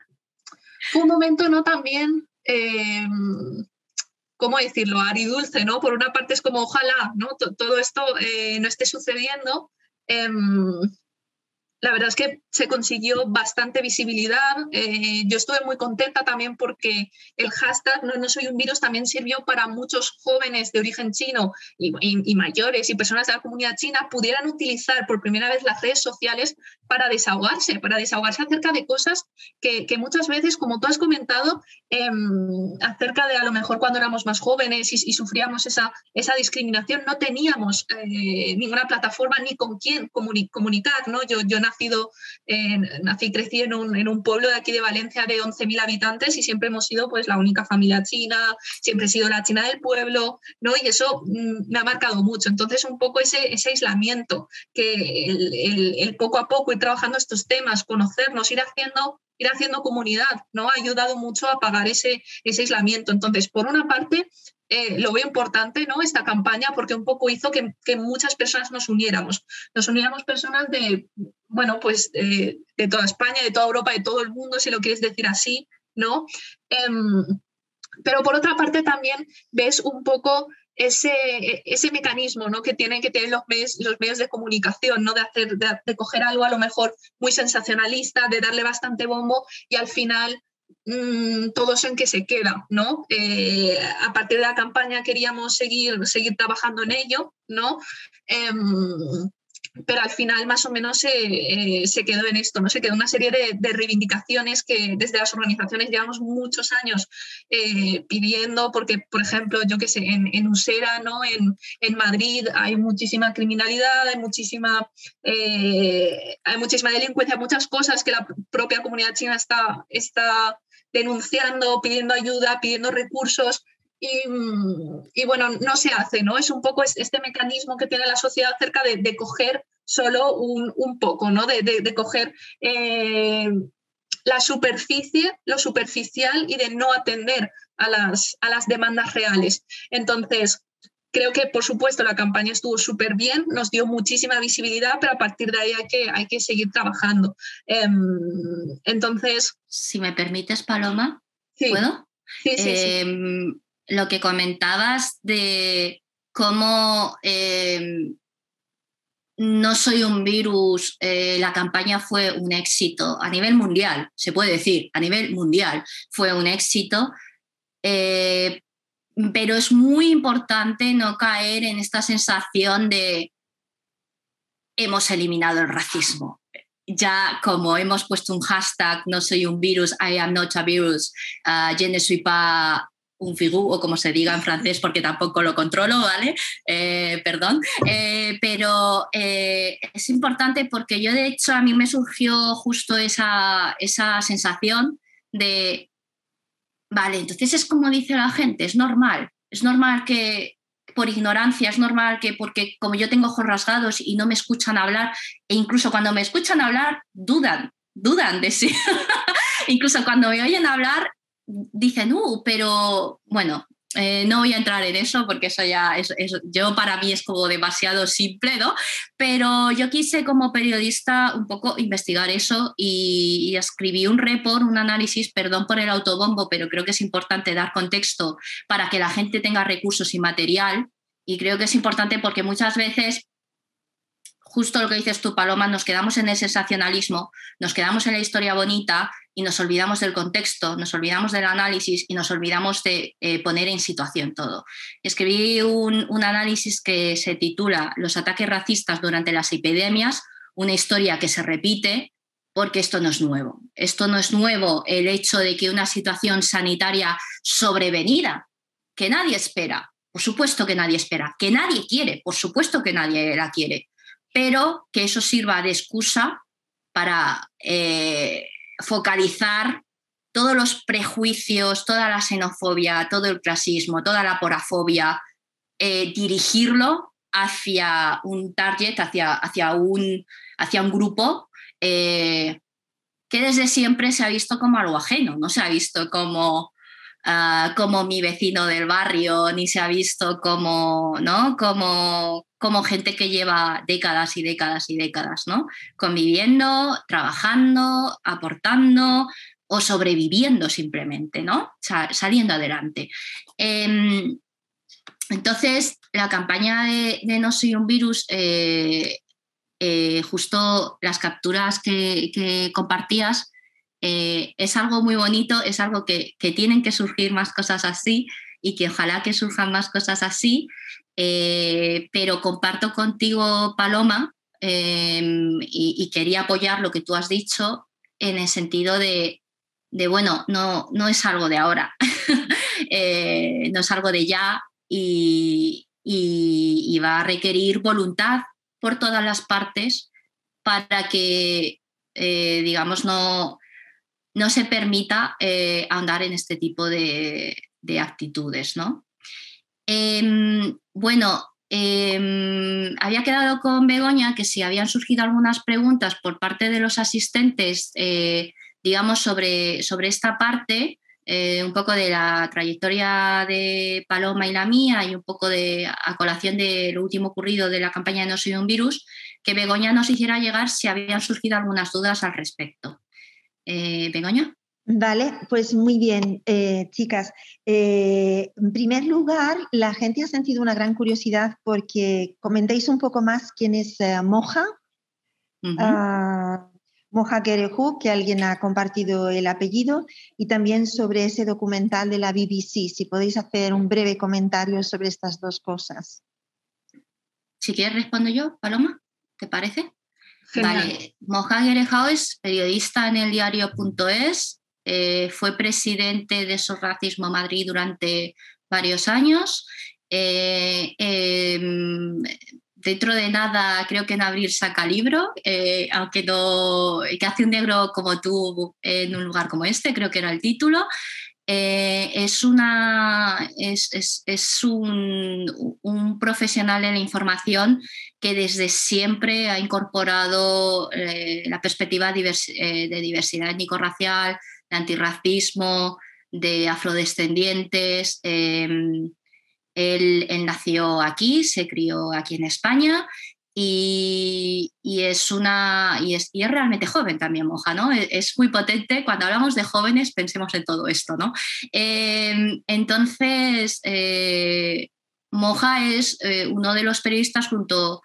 fue un momento, ¿no? También, eh, ¿cómo decirlo? Aridulce, ¿no? Por una parte es como, ojalá, ¿no? todo esto eh, no esté sucediendo. Em, la verdad es que se consiguió bastante visibilidad. Eh, yo estuve muy contenta también porque el hashtag no, no, soy un virus también sirvió para muchos jóvenes de origen chino y, mayores y personas de la comunidad china pudieran utilizar por primera vez las redes sociales para desahogarse, para desahogarse acerca de cosas que, que muchas veces, como tú has comentado, em, acerca de a lo mejor cuando éramos más jóvenes y, sufríamos esa, esa discriminación, no teníamos eh, ninguna plataforma ni con quién comunicar. ¿no? Yo, yo nacido, nací y crecí en un, en un, pueblo de aquí de Valencia de 11.000 habitantes y siempre hemos sido pues la única familia china, siempre he sido la china del pueblo, ¿no? Y eso mm, me ha marcado mucho. Entonces, un poco ese, ese aislamiento, que el, poco a poco ir trabajando estos temas, conocernos, ir haciendo ir haciendo comunidad, ¿no? Ha ayudado mucho a pagar ese, ese aislamiento. Entonces, por una parte, eh, lo veo importante, ¿no? Esta campaña, porque un poco hizo que, que, muchas personas nos uniéramos. Nos uniéramos personas de, bueno, pues de toda España, de toda Europa, de todo el mundo, si lo quieres decir así, ¿no? Em, pero por otra parte también ves un poco ese, ese mecanismo ¿no? que tienen que tener los medios, los medios de comunicación, ¿no? de, hacer, de, coger algo a lo mejor muy sensacionalista, de darle bastante bombo y al final Mm, todo eso en que se queda, ¿no? Eh, a partir de la campaña queríamos seguir, seguir trabajando en ello, ¿no? Em, pero al final más o menos eh, se, quedó en esto, ¿no? Se quedó una serie de, reivindicaciones que desde las organizaciones llevamos muchos años eh, pidiendo, porque, por ejemplo, yo que sé, en, Usera, ¿no? En, en, Madrid hay muchísima criminalidad, hay muchísima, hay muchísima delincuencia, muchas cosas que la propia comunidad china está, está denunciando, pidiendo ayuda, pidiendo recursos. Y, bueno, no se hace, ¿no? Es un poco este mecanismo que tiene la sociedad acerca de, coger solo un, poco, ¿no? De, coger eh, la superficie, lo superficial y de no atender a las, a las demandas reales. Entonces, Creo que, por supuesto, la campaña estuvo súper bien, nos dio muchísima visibilidad, pero a partir de ahí hay que, hay que seguir trabajando. Em, entonces... Si me permites, Paloma, ¿puedo? Sí, sí, em, Lo que comentabas de cómo em, no soy un virus, eh, la campaña fue un éxito a nivel mundial, se puede decir, a nivel mundial fue un éxito. Eh, pero es muy importante no caer en esta sensación de hemos eliminado el racismo. Ya como hemos puesto un hashtag, no soy un virus, I am not a virus, uh, un figú, o como se diga en francés, porque tampoco lo controlo, ¿vale? Eh, perdón. Eh, pero eh, es importante porque yo, de hecho, a mí me surgió justo esa, esa sensación de Vale, entonces es como dice la gente, es normal, es normal que por ignorancia, es normal que porque como yo tengo ojos rasgados y no me escuchan hablar, e incluso cuando me escuchan hablar, dudan, dudan de sí. incluso cuando me oyen hablar, dicen, uh, pero bueno, eh, no voy a entrar en eso porque eso ya es, yo para mí es como demasiado simple, ¿no? Pero yo quise como periodista un poco investigar eso y, escribí un report, un análisis, perdón por el autobombo, pero creo que es importante dar contexto para que la gente tenga recursos y material. Y creo que es importante porque muchas veces justo lo que dices tú, Paloma, nos quedamos en el sensacionalismo, nos quedamos en la historia bonita y nos olvidamos del contexto, nos olvidamos del análisis y nos olvidamos de eh, poner en situación todo. Escribí un, un análisis que se titula Los ataques racistas durante las epidemias, una historia que se repite porque esto no es nuevo. Esto no es nuevo el hecho de que una situación sanitaria sobrevenida, que nadie espera, por supuesto que nadie espera, que nadie quiere, por supuesto que nadie la quiere, pero que eso sirva de excusa para eh, focalizar todos los prejuicios, toda la xenofobia, todo el clasismo, toda la porafobia, eh, dirigirlo hacia un target, hacia, hacia, un, hacia un grupo eh, que desde siempre se ha visto como algo ajeno, no se ha visto como ah, como mi vecino del barrio, ni se ha visto como, ¿no? como, como gente que lleva décadas y décadas y décadas, ¿no? conviviendo, trabajando, aportando o sobreviviendo simplemente, ¿no? saliendo adelante. Em, entonces, la campaña de, No soy un virus, eh, eh, justo las capturas que, compartías, eh, es algo muy bonito, es algo que, tienen que surgir más cosas así y que ojalá que surjan más cosas así, pero comparto contigo, Paloma, y, quería apoyar lo que tú has dicho en el sentido de, bueno, no, no es algo de ahora, no es algo de ya, y, va a requerir voluntad por todas las partes para que, eh, digamos, no, no, se permita eh, andar en este tipo de, actitudes. ¿no? Em, bueno, em, había quedado con Begoña que si habían surgido algunas preguntas por parte de los asistentes, eh, digamos, sobre, sobre esta parte, eh, un poco de la trayectoria de Paloma y la mía y un poco de a colación de lo último ocurrido de la campaña de No soy un virus, que Begoña nos hiciera llegar si habían surgido algunas dudas al respecto. Eh, Begoña. Vale, pues muy bien, eh, chicas. en primer lugar, la gente ha sentido una gran curiosidad porque comentéis un poco más quién es Moja. Moja Kerehu, que alguien ha compartido el apellido, y también sobre ese documental de la BBC. Si podéis hacer un breve comentario sobre estas dos cosas. Si quieres, respondo yo, Paloma, ¿te parece? Vale, Moja Kerehu es periodista en el diario.es, eh, fue presidente de Racismo Madrid durante varios años. Eh, em, dentro de nada, creo que en abril saca libro, eh, aunque no, que hace un negro como tú en un lugar como este, creo que era el título. Es, una, es, es, un, profesional en la información que desde siempre ha incorporado la perspectiva de diversidad étnico-racial, de antirracismo, de afrodescendientes. Em, él, nació aquí, se crió aquí en España y, es una y es, realmente joven también Moja, ¿no? E, es, muy potente. Cuando hablamos de jóvenes, pensemos en todo esto, ¿no? Em, entonces, eh, Moja es eh, uno de los periodistas junto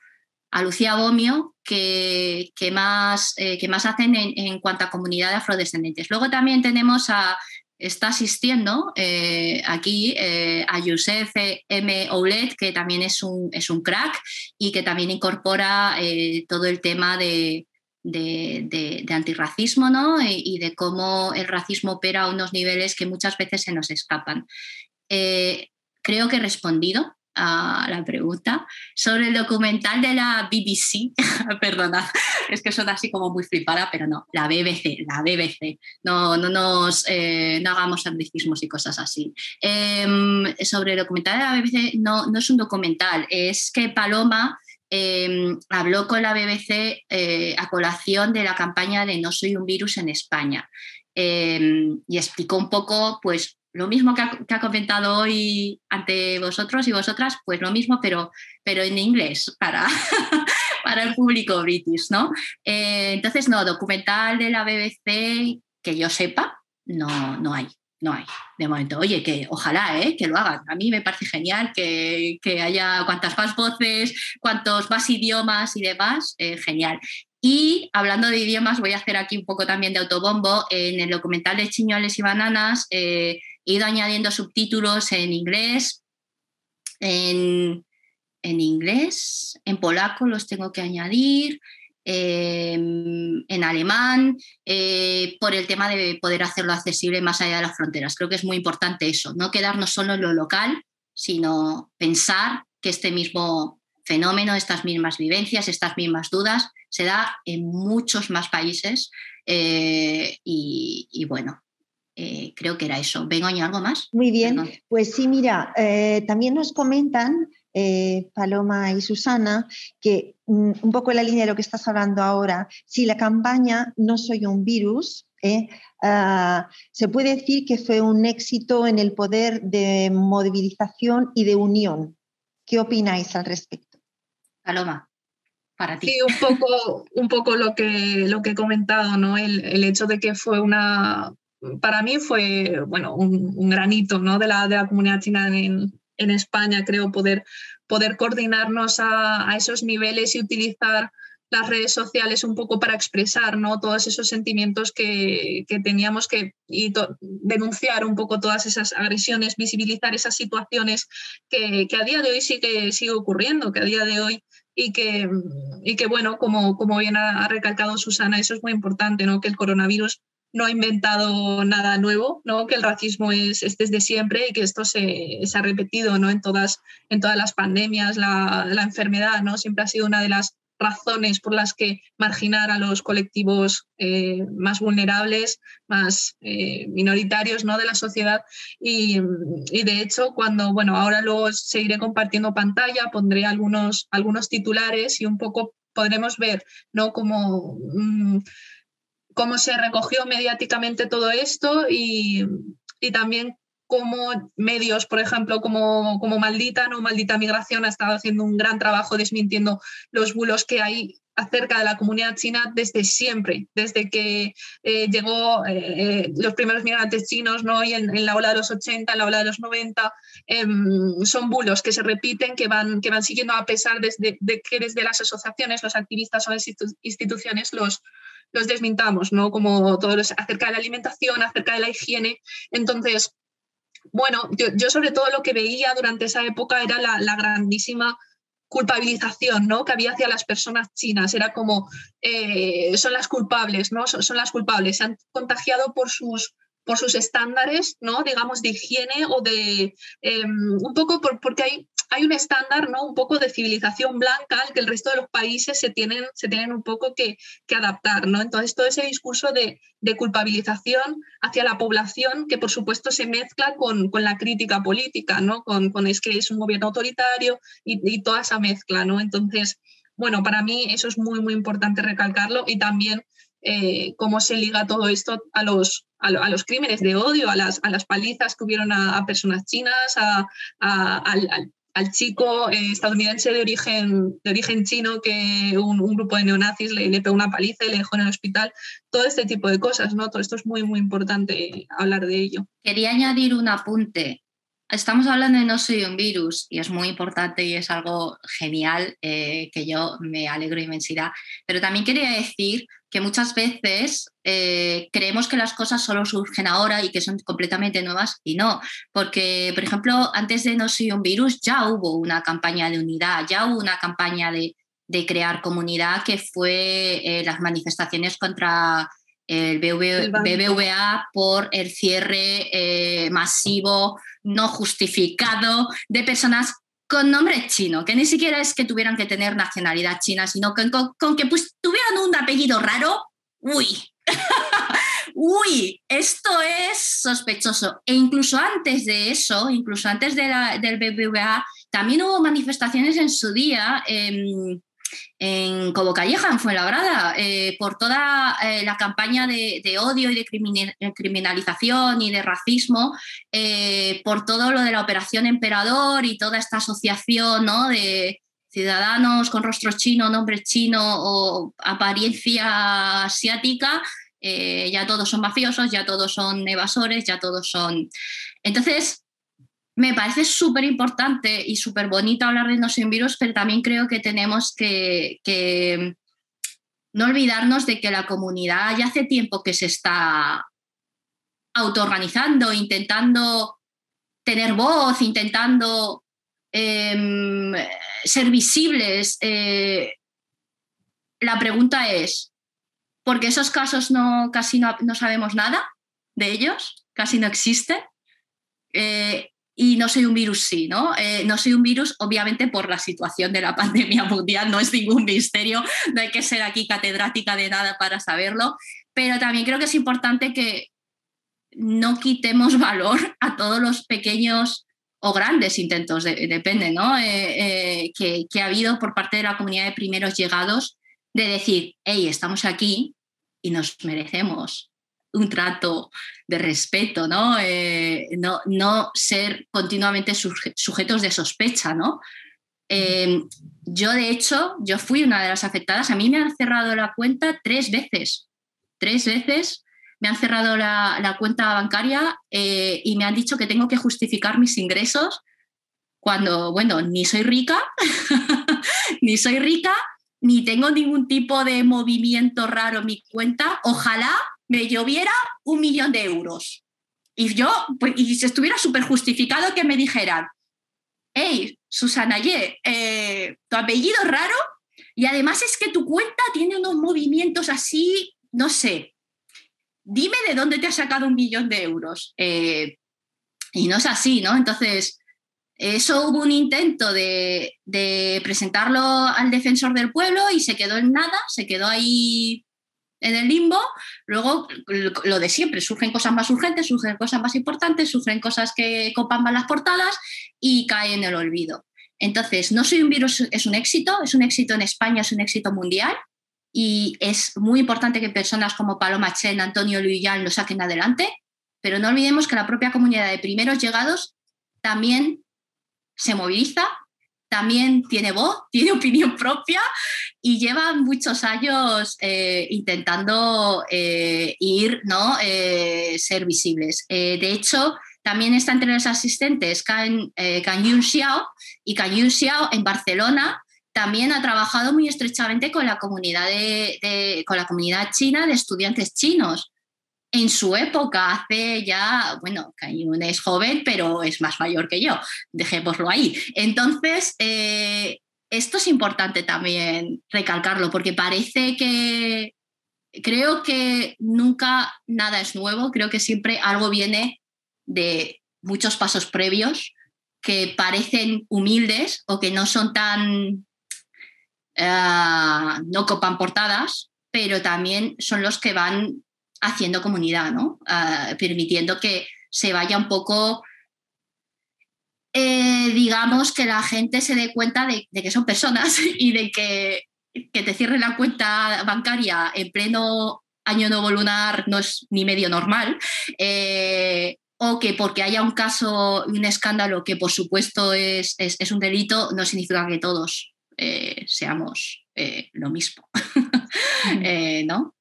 a Lucía Bomio que, más, eh, más hacen en, cuanto a comunidad de afrodescendientes. Luego también tenemos a está asistiendo eh, aquí eh, a Youssef M. Oulet, que también es un, crack y que también incorpora todo el tema de, de, antirracismo ¿no? y, de cómo el racismo opera a unos niveles que muchas veces se nos escapan. creo que he respondido la pregunta sobre el documental de la BBC. Perdona, es que suena así como muy flipada, pero no, la BBC, la BBC. No, no nos eh, no hagamos anglicismos y cosas así. Em, sobre el documental de la BBC, no, no es un documental, es que Paloma. Em, habló con la BBC eh, a colación de la campaña de No soy un virus en España em, y explicó un poco pues lo mismo que ha, comentado hoy ante vosotros y vosotras, pues lo mismo, pero, pero en inglés para, para el público british, ¿no? Eh, entonces, no, documental de la BBC que yo sepa, no, no hay, no hay de momento. Oye, que ojalá, ¿eh? que lo hagan. A mí me parece genial que, haya cuantas más voces, cuantos más idiomas y demás, eh, genial. Y hablando de idiomas, voy a hacer aquí un poco también de autobombo. En el documental de Chiñoles y Bananas, He ido añadiendo subtítulos en inglés, en, inglés, en polaco los tengo que añadir, em, en alemán, eh, por el tema de poder hacerlo accesible más allá de las fronteras. Creo que es muy importante eso, no quedarnos solo en lo local, sino pensar que este mismo fenómeno, estas mismas vivencias, estas mismas dudas, se da en muchos más países eh, y, bueno, eh, creo que era eso. Begoña, ¿algo más? Muy bien, pues sí, mira, eh, también nos comentan eh, Paloma y Susana, que mm, un poco en la línea de lo que estás hablando ahora, si la campaña No soy un virus ¿eh? Ah, se puede decir que fue un éxito en el poder de movilización y de unión. ¿Qué opináis al respecto? Paloma, para ti. Sí, un poco, un poco lo, que, lo que he comentado, ¿no? El, hecho de que fue una, para mí fue, bueno, un, granito, ¿no? De la, de la comunidad china en, en España, creo, poder, poder coordinarnos a, a esos niveles y utilizar las redes sociales un poco para expresar ¿no? todos esos sentimientos que, teníamos que y denunciar un poco todas esas agresiones, visibilizar esas situaciones que, a día de hoy sigue, sigue ocurriendo, que a día de hoy y que, y que bueno, como, como bien ha, recalcado Susana, eso es muy importante, ¿no? que el coronavirus no ha inventado nada nuevo, ¿no? que el racismo es, desde siempre y que esto se, ha repetido ¿no? en, todas, en todas las pandemias, la, la enfermedad ¿no? siempre ha sido una de las razones por las que marginar a los colectivos eh, más vulnerables, más eh, minoritarios ¿no? de la sociedad. Y, de hecho, cuando, bueno, ahora luego seguiré compartiendo pantalla, pondré algunos, algunos titulares y un poco podremos ver ¿no? cómo, mm, cómo se recogió mediáticamente todo esto y, también como medios, por ejemplo, como, Maldita, ¿no? Maldita Migración ha estado haciendo un gran trabajo desmintiendo los bulos que hay acerca de la comunidad china desde siempre, desde que eh, llegó eh, los primeros migrantes chinos ¿no? y en, la ola de los 80, en la ola de los 90, em, son bulos que se repiten, que van, que van siguiendo a pesar de, que desde las asociaciones, los activistas o las instituciones los, los desmintamos, ¿no? como todos acerca de la alimentación, acerca de la higiene. Entonces, bueno, yo, sobre todo lo que veía durante esa época era la, grandísima culpabilización ¿no? que había hacia las personas chinas. Era como, eh, son las culpables, ¿no? Son, las culpables. Se han contagiado por sus, por sus estándares, ¿no? digamos, de higiene o de, em, un poco porque hay hay un estándar, ¿no? Un poco de civilización blanca al que el resto de los países se tienen, se tienen un poco que, adaptar, ¿no? Entonces, todo ese discurso de, culpabilización hacia la población, que por supuesto se mezcla con, la crítica política, ¿no? Con, con, es que es un gobierno autoritario y, toda esa mezcla, ¿no? Entonces, bueno, para mí eso es muy, muy importante recalcarlo y también eh, cómo se liga todo esto a los, a, los crímenes de odio, a las, a las palizas que hubieron a, personas chinas, al, al chico eh, estadounidense de origen, de origen chino que un, grupo de neonazis le, le, pegó una paliza y le dejó en el hospital. Todo este tipo de cosas, ¿no? Todo esto es muy, muy importante hablar de ello. Quería añadir un apunte. Estamos hablando de no soy un virus y es muy importante y es algo genial eh, que yo me alegro inmensidad. Pero también quería decir que muchas veces eh, creemos que las cosas solo surgen ahora y que son completamente nuevas y no, porque por ejemplo antes de No soy un virus ya hubo una campaña de unidad, ya hubo una campaña de, crear comunidad que fue eh, las manifestaciones contra el BBVA por el cierre eh, masivo, no justificado de personas con nombre chino, que ni siquiera es que tuvieran que tener nacionalidad china, sino que con, que pues, tuvieran un apellido raro, uy, uy, esto es sospechoso. E incluso antes de eso, incluso antes de la, del BBVA, también hubo manifestaciones en su día en Cobo Calleja, en Fuenlabrada, eh, por toda eh, la campaña de, odio y de criminalización y de racismo, eh, por todo lo de la Operación Emperador y toda esta asociación de ciudadanos con rostro chino, nombre chino o apariencia asiática. ya todos son mafiosos, ya todos son evasores, ya todos son... Entonces, me parece súper importante y súper bonito hablar de no sin virus, pero también creo que tenemos que, no olvidarnos de que la comunidad ya hace tiempo que se está autoorganizando, intentando tener voz, intentando em, ser visibles. Eh, la pregunta es, ¿por qué esos casos no, casi no, sabemos nada de ellos? ¿Casi no existen? Eh, y no soy un virus, sí, ¿no? Eh, no soy un virus, obviamente, por la situación de la pandemia mundial, no es ningún misterio, no hay que ser aquí catedrática de nada para saberlo, pero también creo que es importante que no quitemos valor a todos los pequeños o grandes intentos, depende, ¿no? Eh, eh, que, que ha habido por parte de la comunidad de primeros llegados de decir, hey, estamos aquí y nos merecemos un trato de respeto, ¿no? Eh, no, no, ser continuamente sujetos de sospecha, ¿no? Eh, yo, de hecho, yo fui una de las afectadas. A mí me han cerrado la cuenta tres veces. Tres veces me han cerrado la, cuenta bancaria eh, y me han dicho que tengo que justificar mis ingresos cuando, bueno, ni soy rica, ni soy rica, ni tengo ningún tipo de movimiento raro en mi cuenta. Ojalá me lloviera un millón de euros. Y yo, pues, y si estuviera súper justificado que me dijeran, hey, Susana Ye, eh, tu apellido es raro y además es que tu cuenta tiene unos movimientos así, no sé, dime de dónde te has sacado un millón de euros. Eh, y no es así, ¿no? Entonces, eso hubo un intento de, de, presentarlo al defensor del pueblo y se quedó en nada, se quedó ahí en el limbo. Luego, lo de siempre, surgen cosas más urgentes, surgen cosas más importantes, surgen cosas que copan más las portadas y cae en el olvido. Entonces, no soy un virus, es un éxito, es un éxito en España, es un éxito mundial y es muy importante que personas como Paloma Chen, Antonio Luyán lo saquen adelante, pero no olvidemos que la propia comunidad de primeros llegados también se moviliza también tiene voz, tiene opinión propia y lleva muchos años eh, intentando eh, ir, ¿no? Eh, ser visibles. de hecho, también está entre los asistentes Can, Yun Xiao y Can Yun Xiao en Barcelona también ha trabajado muy estrechamente con la comunidad, con la comunidad china de estudiantes chinos en su época, hace ya, bueno, Cayun es joven, pero es más mayor que yo, dejémoslo ahí. Entonces, eh, esto es importante también recalcarlo, porque parece que creo que nunca nada es nuevo, creo que siempre algo viene de muchos pasos previos que parecen humildes o que no son tan, eh, no copan portadas, pero también son los que van haciendo comunidad, ¿no? Ah, permitiendo que se vaya un poco, eh, digamos, que la gente se dé cuenta de, que son personas y de que, que te cierren la cuenta bancaria en pleno año nuevo lunar no es ni medio normal. Eh, o que porque haya un caso, un escándalo que por supuesto es, es, un delito, no significa que todos eh, seamos lo mismo. ¿no?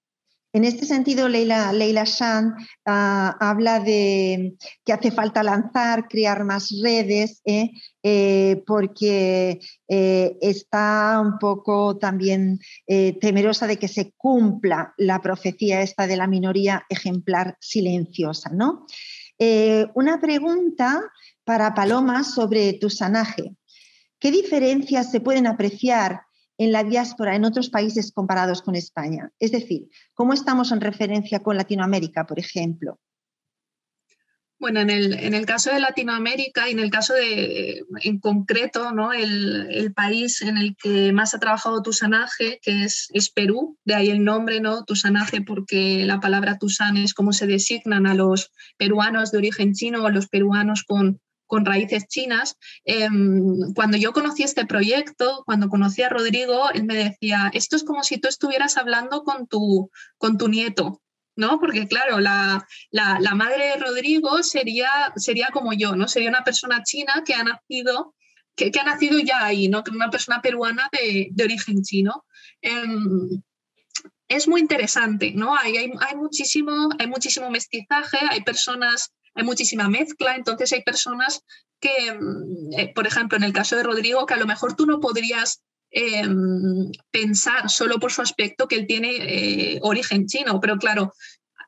En este sentido, Leila, Leila Shan ah, habla de que hace falta lanzar, crear más redes, ¿eh? Eh, porque eh, está un poco también temerosa de que se cumpla la profecía esta de la minoría ejemplar silenciosa. ¿no? una pregunta para Paloma sobre tu sanaje. ¿Qué diferencias se pueden apreciar en la diáspora en otros países comparados con España? Es decir, ¿cómo estamos en referencia con Latinoamérica, por ejemplo? Bueno, en el, caso de Latinoamérica y en el caso de, en concreto, ¿no? el, país en el que más ha trabajado Tusanaje, que es, es, Perú, de ahí el nombre, ¿no? Tusanaje, porque la palabra Tusan es como se designan a los peruanos de origen chino o los peruanos con, con raíces chinas. Em, cuando yo conocí este proyecto, cuando conocí a Rodrigo, él me decía, esto es como si tú estuvieras hablando con tu, con tu nieto, ¿no? Porque claro, la, la, madre de Rodrigo sería, sería como yo, ¿no? Sería una persona china que ha nacido, que, que ha nacido ya ahí, ¿no? Una persona peruana de, de origen chino. Em, es muy interesante, ¿no? Hay, hay, hay, muchísimo, hay muchísimo mestizaje, hay personas hay muchísima mezcla, entonces hay personas que, mm, eh, por ejemplo, en el caso de Rodrigo, que a lo mejor tú no podrías em, pensar solo por su aspecto que él tiene eh, origen chino, pero claro,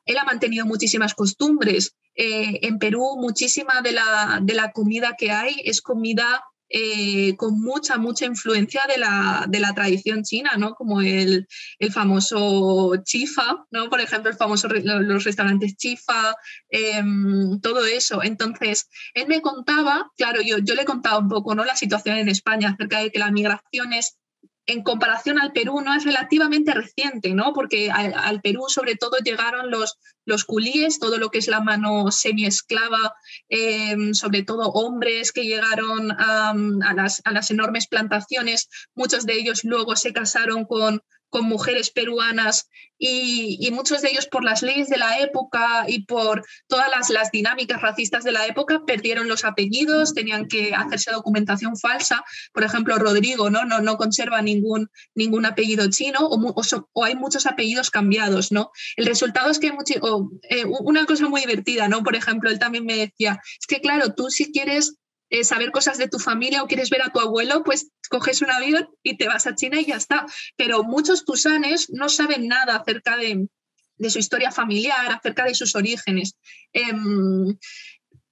él ha mantenido muchísimas costumbres. Eh, en Perú, muchísima de la, de la comida que hay es comida eh, con mucha, mucha influencia de la, de la tradición china, ¿no? Como el, el, famoso chifa, ¿no? Por ejemplo, el famoso, los restaurantes chifa, em, todo eso. Entonces, él me contaba, claro, yo, yo le contaba un poco, ¿no? La situación en España acerca de que las migraciones en comparación al Perú no es relativamente reciente, ¿no? Porque al, Perú sobre todo llegaron los, los culíes, todo lo que es la mano semiesclava, eh, sobre todo hombres que llegaron a, las, enormes plantaciones, muchos de ellos luego se casaron con, con mujeres peruanas y, muchos de ellos por las leyes de la época y por todas las, dinámicas racistas de la época perdieron los apellidos, tenían que hacerse documentación falsa. Por ejemplo, Rodrigo ¿no? No, no conserva ningún, ningún apellido chino o, hay muchos apellidos cambiados. ¿no? El resultado es que eh, una cosa muy divertida, ¿no? por ejemplo, él también me decía, es que claro, tú si quieres eh, saber cosas de tu familia o quieres ver a tu abuelo, pues coges un avión y te vas a China y ya está. Pero muchos tusanes no saben nada acerca de, su historia familiar, acerca de sus orígenes. Em,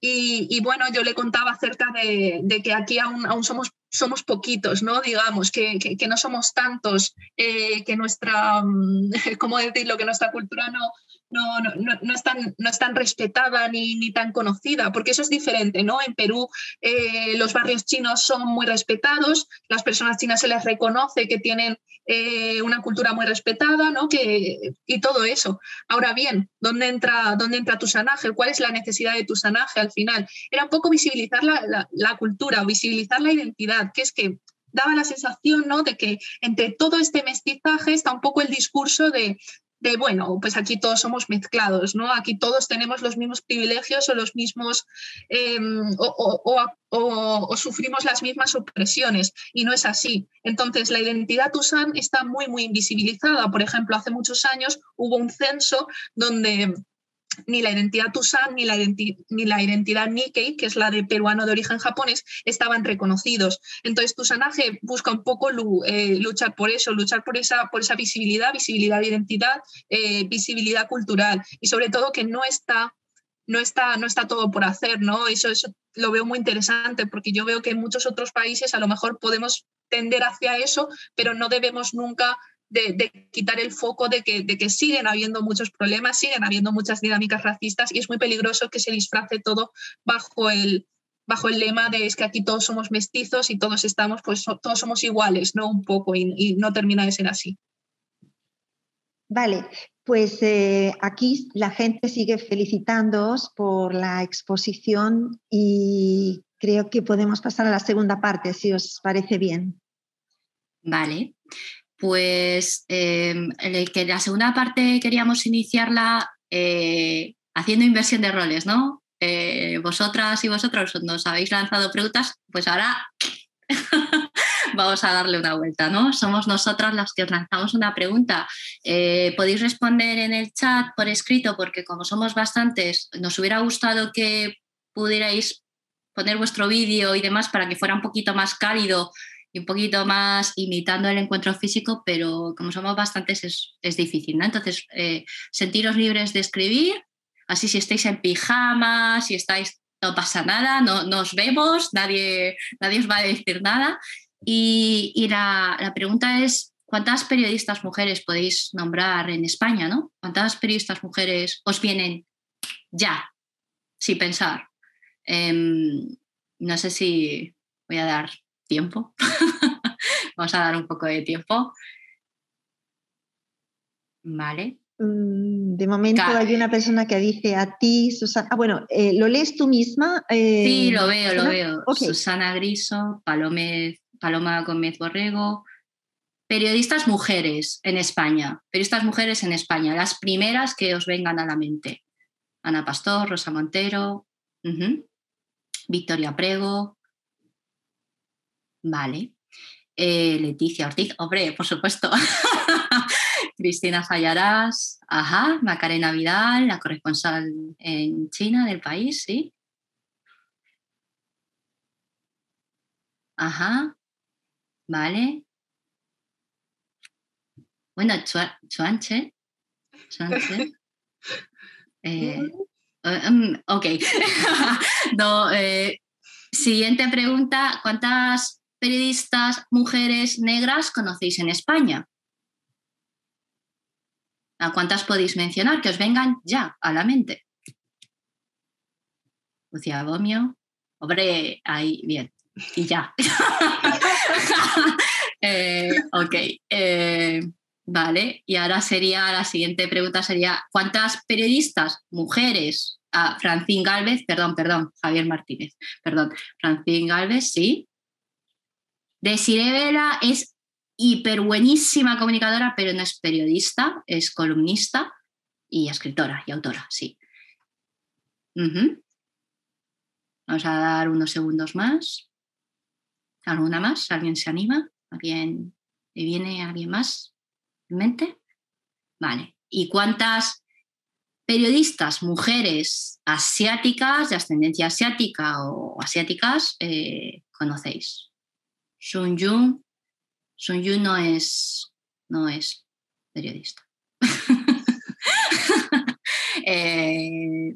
y, bueno, yo le contaba acerca de, que aquí aún, aún somos, somos poquitos, ¿no? Digamos, que, que, no somos tantos, eh, que nuestra, ¿cómo decirlo? Que nuestra cultura no, no, no, no, es, tan, no es tan respetada ni, ni, tan conocida, porque eso es diferente, ¿no? En Perú eh, los barrios chinos son muy respetados, las personas chinas se les reconoce que tienen eh, una cultura muy respetada, ¿no? Que, y todo eso. Ahora bien, ¿dónde entra, dónde entra tu sanaje? ¿Cuál es la necesidad de tu sanaje al final? Era un poco visibilizar la, la, la cultura, visibilizar la identidad, que es que daba la sensación ¿no? de que entre todo este mestizaje está un poco el discurso de de, bueno, pues aquí todos somos mezclados, ¿no? Aquí todos tenemos los mismos privilegios o los mismos, em, o, sufrimos las mismas opresiones, y no es así. Entonces, la identidad Tusan está muy, muy invisibilizada. Por ejemplo, hace muchos años hubo un censo donde ni la identidad Tusan ni la, ni la identidad Nikkei, que es la de peruano de origen japonés, estaban reconocidos. Entonces, Tusanaje busca un poco eh, luchar por eso, luchar por esa, por esa visibilidad, visibilidad de identidad, eh, visibilidad cultural y sobre todo que no está, no está, no está todo por hacer, ¿no? Eso, eso lo veo muy interesante porque yo veo que en muchos otros países a lo mejor podemos tender hacia eso, pero no debemos nunca de, quitar el foco de que, de que siguen habiendo muchos problemas, siguen habiendo muchas dinámicas racistas y es muy peligroso que se disfrace todo bajo el, bajo el lema de es que aquí todos somos mestizos y todos estamos, pues todos somos iguales, ¿no? Un poco y, no termina de ser así. Vale, pues eh, aquí la gente sigue felicitándoos por la exposición y creo que podemos pasar a la segunda parte, si os parece bien. Vale, pues em, que la segunda parte queríamos iniciarla eh, haciendo inversión de roles, ¿no? Eh, vosotras y vosotros nos habéis lanzado preguntas, pues ahora vamos a darle una vuelta, ¿no? Somos nosotras las que os lanzamos una pregunta. Eh, podéis responder en el chat por escrito, porque como somos bastantes, nos hubiera gustado que pudierais poner vuestro vídeo y demás para que fuera un poquito más cálido y un poquito más imitando el encuentro físico, pero como somos bastantes es, difícil, ¿no? Entonces, eh, sentiros libres de escribir, así si estáis en pijama, si estáis, no pasa nada, no nos vemos, nadie, nadie os va a decir nada. Y, la, la, pregunta es, ¿cuántas periodistas mujeres podéis nombrar en España, ¿no? ¿Cuántas periodistas mujeres os vienen ya, sin pensar? Em, no sé si voy a dar tiempo. Vamos a dar un poco de tiempo. Vale. Mm, de momento hay una persona que dice a ti, Susana. Ah, bueno, eh, ¿lo lees tú misma? sí, lo veo, lo veo. Susana Griso, Paloma Gómez Borrego. Periodistas mujeres en España. Periodistas mujeres en España. Las primeras que os vengan a la mente. Ana Pastor, Rosa Montero, Victoria Prego, Vale. Eh, Leticia Ortiz, hombre, por supuesto. Cristina Fallarás, ajá, Macarena Vidal, la corresponsal en China del país, sí. Ajá, vale. Bueno, Chuanche. Chuanche. Eh, mm, ok. no, eh, siguiente pregunta, ¿cuántas periodistas mujeres negras conocéis en España? ¿A cuántas podéis mencionar que os vengan ya a la mente? Lucía Bomio. Hombre, ahí, bien. Y ya. Eh, ok. Eh, vale. Y ahora sería, la siguiente pregunta sería, ¿cuántas periodistas mujeres? Ah, Francín Galvez, perdón, perdón, Javier Martínez, perdón. Francín Galvez, sí. Desiree Vela es hiper buenísima comunicadora, pero no es periodista, es columnista y escritora y autora, sí. Vamos a dar unos segundos más. ¿Alguna más? ¿Alguien se anima? ¿Alguien le viene alguien más en mente? Vale. ¿Y cuántas periodistas, mujeres asiáticas, de ascendencia asiática o asiáticas, eh, conocéis? Sun Yun. Sun Yun no es, no es periodista. Eh,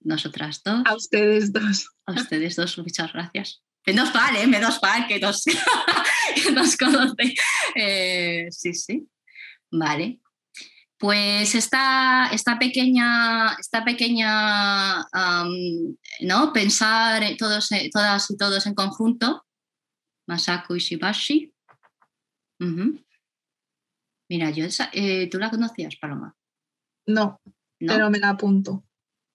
nosotras dos. A ustedes dos. A ustedes dos, muchas gracias. Menos mal, ¿eh? Menos mal que nos, que nos conoce. Eh, sí, sí. Vale. Pues esta, esta pequeña, esta pequeña ¿no? pensar todos, todas y todos en conjunto, Masako Ishibashi. Mira, yo eh, ¿tú la conocías, Paloma? No, pero me la apunto.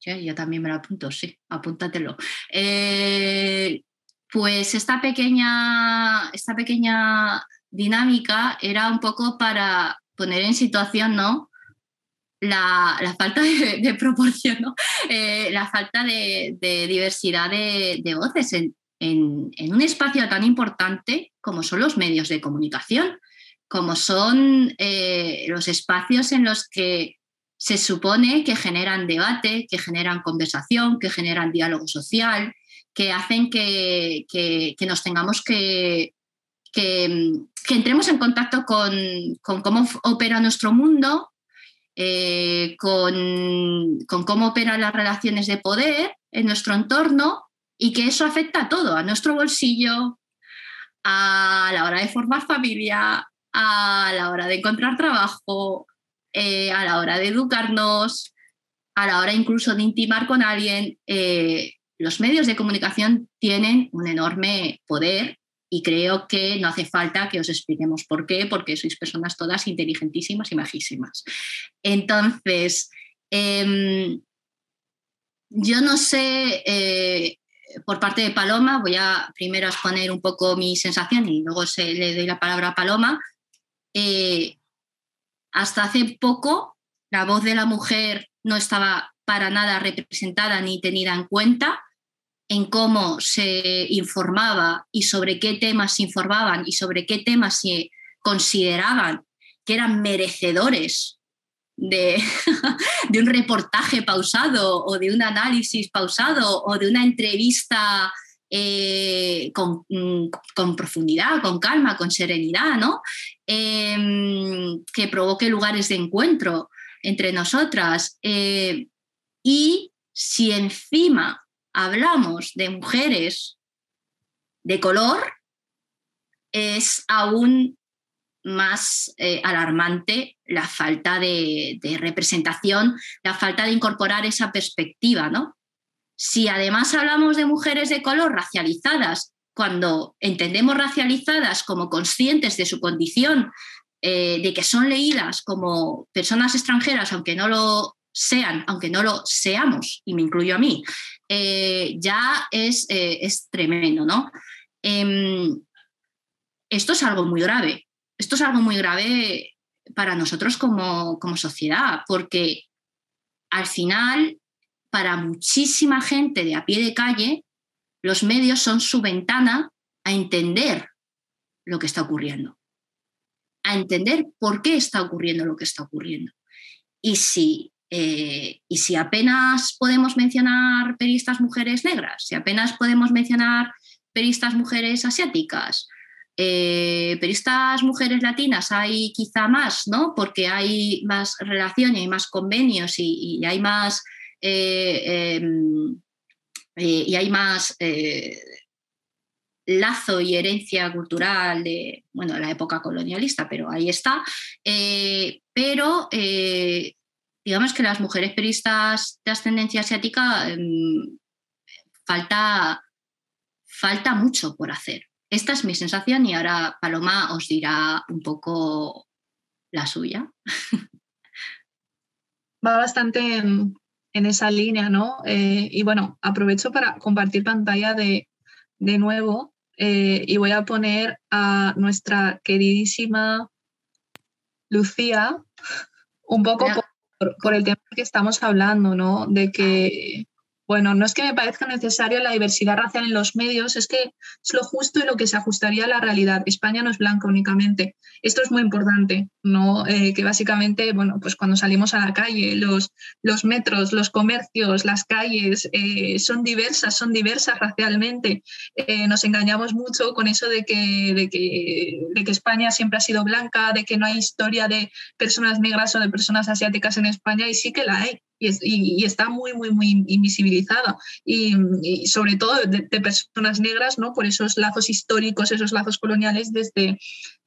yo también me la apunto, sí, apúntatelo. Eh, pues esta pequeña, esta pequeña dinámica era un poco para poner en situación, ¿no? La, falta de, proporción, eh, la falta de, diversidad de, voces en, un espacio tan importante como son los medios de comunicación, como son eh, los espacios en los que se supone que generan debate, que generan conversación, que generan diálogo social, que hacen que, nos tengamos que, que, entremos en contacto con, cómo opera nuestro mundo, eh, con, cómo operan las relaciones de poder en nuestro entorno y que eso afecta a todo, a nuestro bolsillo, a la hora de formar familia, a la hora de encontrar trabajo, eh, a la hora de educarnos, a la hora incluso de intimar con alguien. Eh, los medios de comunicación tienen un enorme poder y creo que no hace falta que os expliquemos por qué, porque sois personas todas inteligentísimas y majísimas. Entonces, em, yo no sé, eh, por parte de Paloma, voy a primero exponer un poco mi sensación y luego se, le doy la palabra a Paloma. Eh, hasta hace poco, la voz de la mujer no estaba para nada representada ni tenida en cuenta en cómo se informaba y sobre qué temas se informaban y sobre qué temas se consideraban que eran merecedores de, un reportaje pausado o de un análisis pausado o de una entrevista eh, mm, con, profundidad, con calma, con serenidad, ¿no? Em, que provoque lugares de encuentro entre nosotras. Eh, y si encima hablamos de mujeres de color, es aún más eh, alarmante la falta de, representación, la falta de incorporar esa perspectiva, ¿no? Si además hablamos de mujeres de color racializadas, cuando entendemos racializadas como conscientes de su condición, eh, de que son leídas como personas extranjeras, aunque no lo sean, aunque no lo seamos, y me incluyo a mí, eh, ya es, es, tremendo, ¿no? Em, esto es algo muy grave. Esto es algo muy grave para nosotros como, como sociedad, porque al final, para muchísima gente de a pie de calle, los medios son su ventana a entender lo que está ocurriendo, a entender por qué está ocurriendo lo que está ocurriendo. Y si eh, y si apenas podemos mencionar periodistas mujeres negras, si apenas podemos mencionar periodistas mujeres asiáticas, eh, periodistas mujeres latinas hay quizá más, ¿no? Porque hay más relación y hay más convenios y, hay más eh, em, y hay más lazo y herencia cultural de la época colonialista, pero ahí está. pero digamos que las mujeres peristas de ascendencia asiática em, falta, falta mucho por hacer. Esta es mi sensación y ahora Paloma os dirá un poco la suya. Va bastante en, esa línea, ¿no? Eh, y bueno, aprovecho para compartir pantalla de, de nuevo eh, y voy a poner a nuestra queridísima Lucía un poco por, por, el tema que estamos hablando, ¿no? De que bueno, no es que me parezca necesaria la diversidad racial en los medios, es que es lo justo y lo que se ajustaría a la realidad. España no es blanca únicamente. Esto es muy importante, ¿no? Eh, que básicamente, bueno, pues cuando salimos a la calle, los, metros, los comercios, las calles eh, son diversas, son diversas racialmente. Eh, nos engañamos mucho con eso de que, de, que, de que España siempre ha sido blanca, de que no hay historia de personas negras o de personas asiáticas en España, y sí que la hay y, está muy, muy, muy invisibilizada. Y, sobre todo de, personas negras, ¿no? Por esos lazos históricos, esos lazos coloniales desde,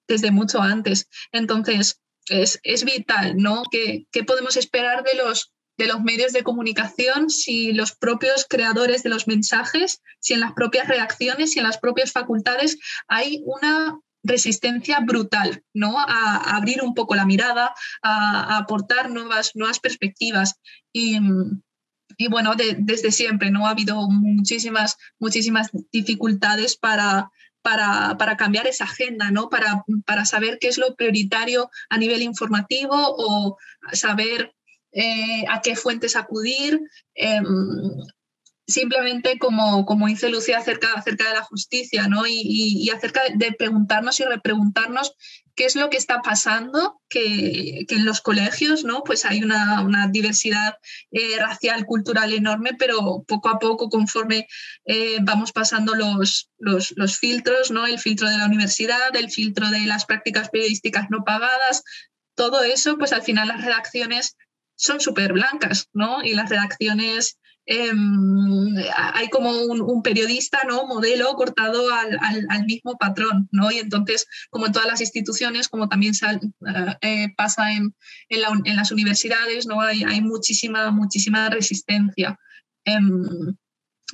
desde mucho antes. Entonces, es, es vital, ¿no? ¿Qué, ¿Qué, podemos esperar de los, de los medios de comunicación si los propios creadores de los mensajes, si en las propias reacciones, si en las propias facultades hay una resistencia brutal, ¿no? A, abrir un poco la mirada, a, aportar nuevas, nuevas perspectivas. Y, y bueno, desde siempre, ¿no? Ha habido muchísimas, muchísimas dificultades para, para, para, cambiar esa agenda, ¿no? Para, para, saber qué es lo prioritario a nivel informativo o saber eh, a qué fuentes acudir. Em, simplemente como, como dice Lucía acerca, acerca de la justicia, ¿no? Y, acerca de preguntarnos y repreguntarnos qué es lo que está pasando, que, en los colegios, ¿no? Pues hay una, diversidad eh, racial, cultural enorme, pero poco a poco, conforme eh, vamos pasando los, los, los, filtros, ¿no? El filtro de la universidad, el filtro de las prácticas periodísticas no pagadas, todo eso, pues al final las redacciones son súper blancas, ¿no? Y las redacciones Em, hay como un, periodista, ¿no? Modelo cortado al, mismo patrón, ¿no? Y entonces, como en todas las instituciones, como también eh, eh, pasa en, en, las universidades, ¿no? Hay, hay muchísima, muchísima resistencia. Em,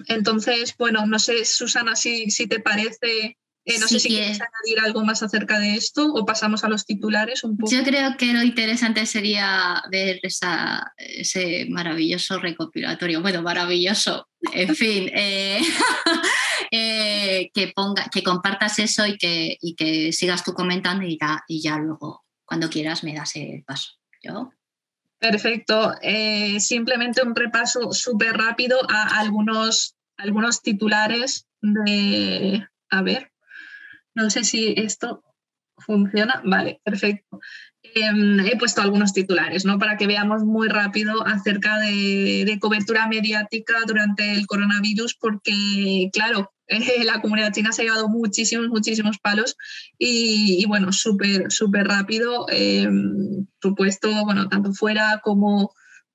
entonces, bueno, no sé, Susana, si, si te parece eh, no sé si quieres añadir algo más acerca de esto o pasamos a los titulares un poco. Yo creo que lo interesante sería ver ese maravilloso recopilatorio. Bueno, maravilloso, en fin, eh, eh, que, ponga, que compartas eso y que, y que sigas tú comentando y ya, y ya luego, cuando quieras, me das el paso. ¿Yo? Perfecto. simplemente un repaso súper rápido a algunos, algunos titulares de, a ver, no sé si esto funciona. Vale, perfecto. Em, he puesto algunos titulares ¿no? para que veamos muy rápido acerca de, cobertura mediática durante el coronavirus, porque, claro, la comunidad china se ha llevado muchísimos, muchísimos palos y, bueno, súper, súper rápido, eh, supuesto, bueno, tanto fuera como,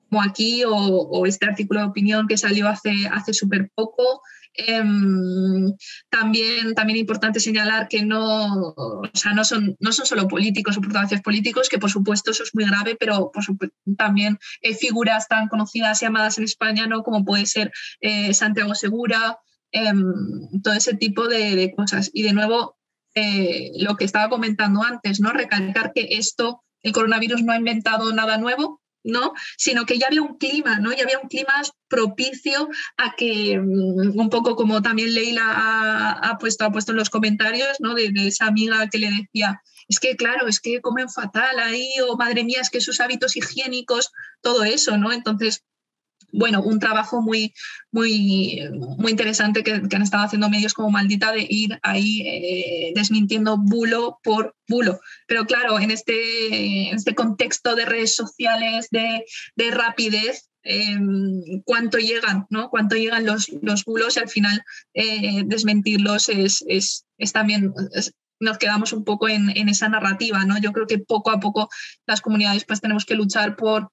como aquí o, o, este artículo de opinión que salió hace, hace súper poco. Em, también, también importante señalar que no, o sea, no, son, no son solo políticos o portavoces políticos, que por supuesto eso es muy grave, pero por supuesto, también eh, figuras tan conocidas y amadas en España, ¿no? como puede ser eh, Santiago Segura, em, todo ese tipo de, de, cosas. Y de nuevo, eh, lo que estaba comentando antes, ¿no? recalcar que esto, el coronavirus no ha inventado nada nuevo, ¿no? Sino que ya había un clima, ¿no? Ya había un clima propicio a que, mm, un poco como también Leila ha, puesto, ha puesto en los comentarios, ¿no? De, esa amiga que le decía, es que claro, es que comen fatal ahí, o madre mía, es que sus hábitos higiénicos, todo eso, ¿no? Entonces, bueno, un trabajo muy, muy, muy interesante que, han estado haciendo medios como Maldita de ir ahí eh, desmintiendo bulo por bulo. Pero claro, en este, en este contexto de redes sociales, de, de rapidez, em, cuánto llegan, ¿no? Cuánto llegan los, los bulos y al final eh, desmentirlos es, es, es también nos quedamos un poco en, en, esa narrativa, ¿no? Yo creo que poco a poco las comunidades pues tenemos que luchar por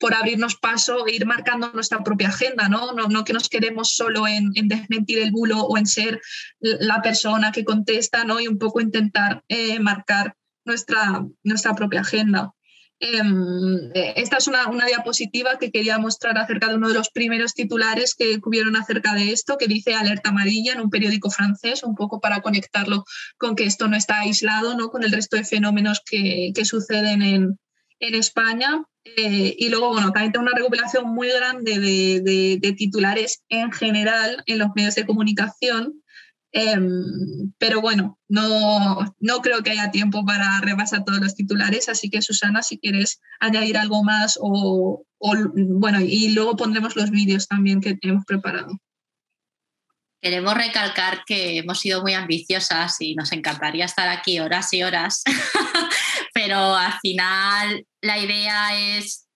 por abrirnos paso e ir marcando nuestra propia agenda, ¿no? No, no que nos quedemos solo en, desmentir el bulo o en ser la persona que contesta, ¿no? Y un poco intentar eh, marcar nuestra, nuestra propia agenda. Em, esta es una, una, diapositiva que quería mostrar acerca de uno de los primeros titulares que hubieron acerca de esto, que dice alerta amarilla en un periódico francés, un poco para conectarlo con que esto no está aislado ¿no? con el resto de fenómenos que, que suceden en, en España. Eh, y luego, bueno, también tengo una recopilación muy grande de, titulares en general en los medios de comunicación. Em, pero bueno, no, no creo que haya tiempo para repasar todos los titulares, así que Susana, si quieres añadir algo más o, bueno, y luego pondremos los vídeos también que hemos preparado. Queremos recalcar que hemos sido muy ambiciosas y nos encantaría estar aquí horas y horas, pero al final la idea es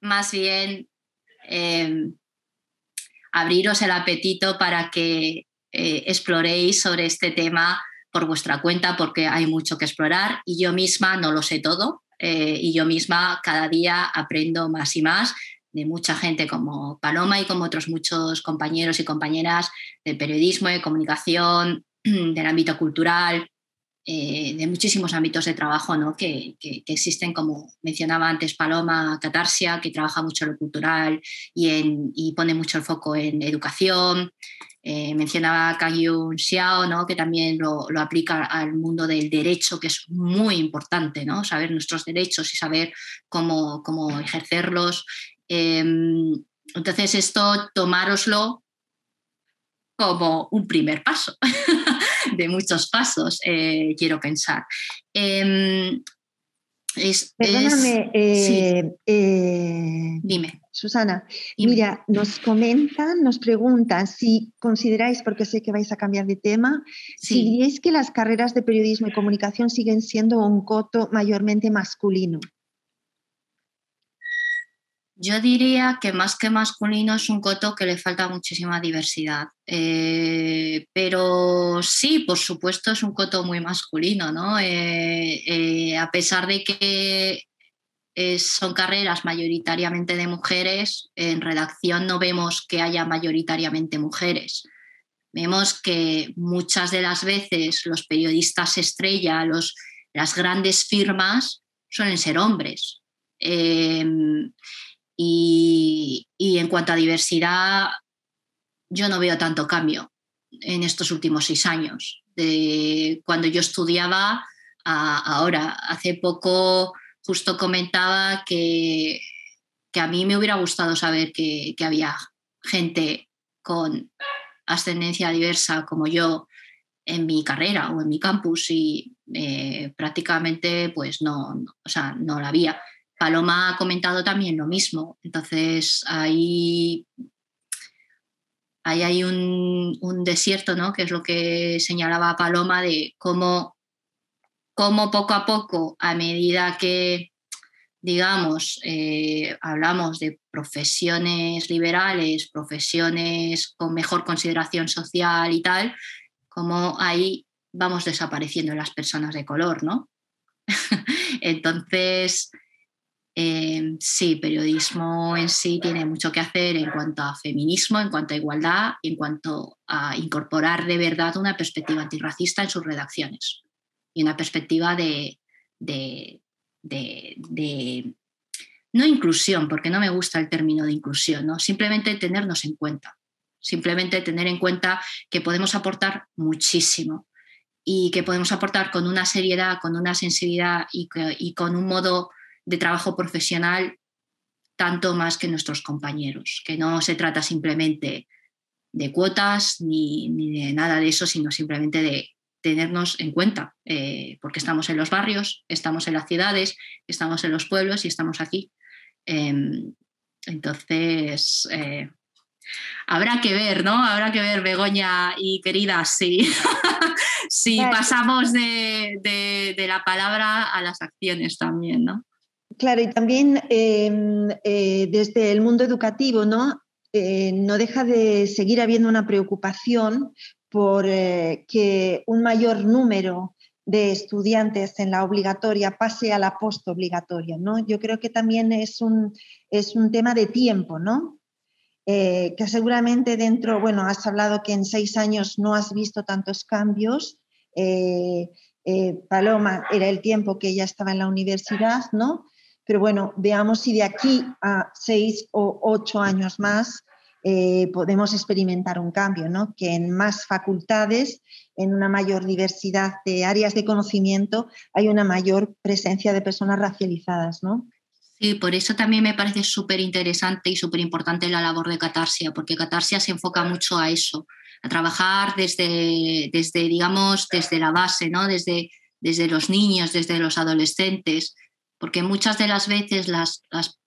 más bien em, abriros el apetito para que eh, exploréis sobre este tema por vuestra cuenta porque hay mucho que explorar y yo misma no lo sé todo eh, y yo misma cada día aprendo más y más de mucha gente como Paloma y como otros muchos compañeros y compañeras de periodismo, de comunicación, del ámbito cultural, eh, de muchísimos ámbitos de trabajo ¿no? que, existen, como mencionaba antes Paloma Catarsia, que trabaja mucho en lo cultural y, y pone mucho el foco en educación, eh, mencionaba Kang Yun Xiao, ¿no? que también lo, aplica al mundo del derecho, que es muy importante, ¿no? saber nuestros derechos y saber cómo, cómo ejercerlos. Em, entonces, esto tomároslo como un primer paso de muchos pasos, eh, quiero pensar. Em, Perdóname, eh, dime. Susana, mira, nos comentan, nos preguntan si consideráis, porque sé que vais a cambiar de tema, si diríais que las carreras de periodismo y comunicación siguen siendo un coto mayormente masculino. Yo diría que más que masculino es un coto que le falta muchísima diversidad. Eh, pero sí, por supuesto, es un coto muy masculino, ¿no? Eh, eh, a pesar de que son carreras mayoritariamente de mujeres, en redacción no vemos que haya mayoritariamente mujeres. Vemos que muchas de las veces los periodistas estrella, los, las grandes firmas, suelen ser hombres. Y, en cuanto a diversidad, yo no veo tanto cambio en estos últimos seis años. De cuando yo estudiaba a ahora, hace poco justo comentaba que, que a mí me hubiera gustado saber que, había gente con ascendencia diversa como yo en mi carrera o en mi campus y eh, prácticamente pues no, o sea, no la había. Paloma ha comentado también lo mismo, entonces ahí, hay un, un, desierto, ¿no? que es lo que señalaba Paloma de cómo cómo poco a poco, a medida que, digamos, eh, hablamos de profesiones liberales, profesiones con mejor consideración social y tal, como ahí vamos desapareciendo las personas de color, ¿no? Entonces, eh, sí, periodismo en sí tiene mucho que hacer en cuanto a feminismo, en cuanto a igualdad y en cuanto a incorporar de verdad una perspectiva antirracista en sus redacciones y una perspectiva de, no inclusión, porque no me gusta el término de inclusión, ¿no? simplemente tenernos en cuenta, simplemente tener en cuenta que podemos aportar muchísimo y que podemos aportar con una seriedad, con una sensibilidad y, con un modo de trabajo profesional tanto más que nuestros compañeros, que no se trata simplemente de cuotas ni, ni de nada de eso, sino simplemente de tenernos en cuenta, eh, porque estamos en los barrios, estamos en las ciudades, estamos en los pueblos y estamos aquí. Em, entonces, eh, habrá que ver, ¿no? Habrá que ver, Begoña y querida, si, si pasamos de, la palabra a las acciones también, ¿no? Claro, y también em, eh, desde el mundo educativo, ¿no? no deja de seguir habiendo una preocupación por eh, que un mayor número de estudiantes en la obligatoria pase a la postobligatoria, ¿no? Yo creo que también es un, es un tema de tiempo, ¿no? Eh, que seguramente dentro, bueno, has hablado que en seis años no has visto tantos cambios. Eh, Paloma era el tiempo que ella estaba en la universidad, ¿no? Pero bueno, veamos si de aquí a seis o ocho años más eh, podemos experimentar un cambio, ¿no? que en más facultades, en una mayor diversidad de áreas de conocimiento, hay una mayor presencia de personas racializadas. ¿no? Sí, por eso también me parece súper interesante y súper importante la labor de Catarsia, porque Catarsia se enfoca mucho a eso, a trabajar desde, desde digamos, desde la base, ¿no? desde, desde los niños, desde los adolescentes, porque muchas de las veces las, las,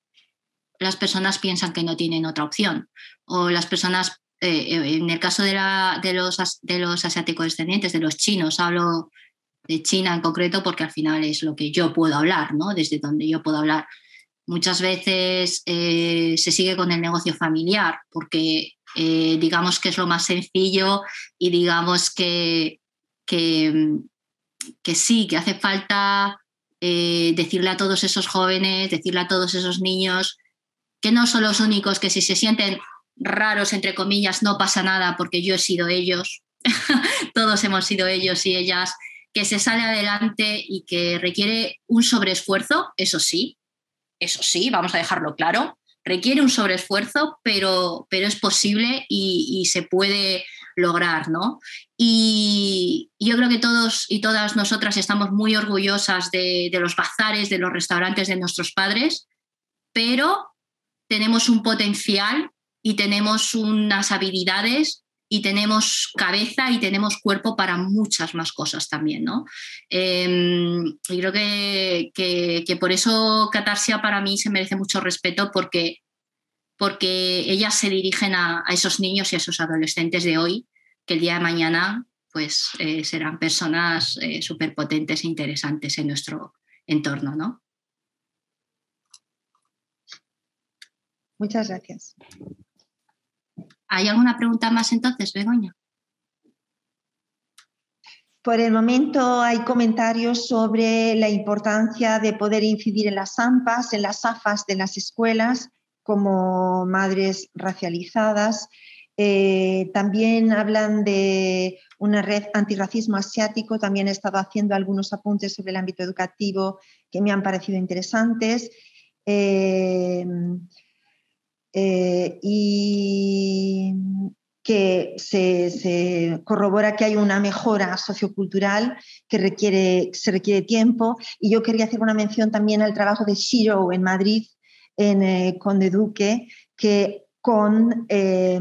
las personas piensan que no tienen otra opción, o las personas, eh, eh, en el caso de, la, de, los, de los asiáticos descendientes, de los chinos, hablo de China en concreto porque al final es lo que yo puedo hablar, ¿no? desde donde yo puedo hablar. Muchas veces eh, se sigue con el negocio familiar porque digamos que es lo más sencillo y digamos que, que, que sí, que hace falta eh, decirle a todos esos jóvenes, decirle a todos esos niños que no son los únicos que si se sienten raros, entre comillas, no pasa nada porque yo he sido ellos, todos hemos sido ellos y ellas, que se sale adelante y que requiere un sobreesfuerzo, eso sí, eso sí, vamos a dejarlo claro, requiere un sobreesfuerzo, pero, pero es posible y, y se puede lograr, ¿no? Y yo creo que todos y todas nosotras estamos muy orgullosas de, los bazares, de los restaurantes de nuestros padres, pero tenemos un potencial y tenemos unas habilidades y tenemos cabeza y tenemos cuerpo para muchas más cosas también, ¿no? Em, y creo que, que, por eso Catarsia para mí se merece mucho respeto porque porque ellas se dirigen a, esos niños y a esos adolescentes de hoy, que el día de mañana pues, eh, serán personas eh, súper potentes e interesantes en nuestro entorno. ¿no? Muchas gracias. ¿Hay alguna pregunta más entonces, Begoña? Por el momento hay comentarios sobre la importancia de poder incidir en las AMPAs, en las AFAS de las escuelas, como madres racializadas. Eh, también hablan de una red antirracismo asiático. También he estado haciendo algunos apuntes sobre el ámbito educativo que me han parecido interesantes. Eh, eh, y que se, corrobora que hay una mejora sociocultural que requiere, se requiere tiempo. Y yo quería hacer una mención también al trabajo de Shiro en Madrid, en eh, Conde Duque, que con eh,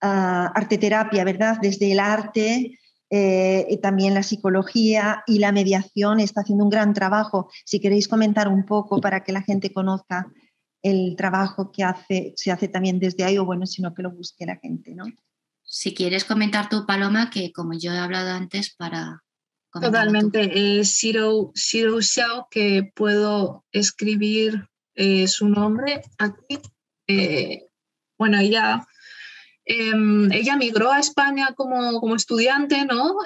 arteterapia, ¿verdad? Desde el arte, eh, y también la psicología y la mediación está haciendo un gran trabajo. Si queréis comentar un poco para que la gente conozca el trabajo que hace, se hace también desde ahí, o bueno, sino que lo busque la gente, ¿no? Si quieres comentar tu Paloma, que como yo he hablado antes, para... Totalmente. Eh, Shiro, Shiro Xiao, que puedo escribir eh, su nombre aquí. Eh, bueno, ella, em, ella migró a España como, como estudiante, ¿no?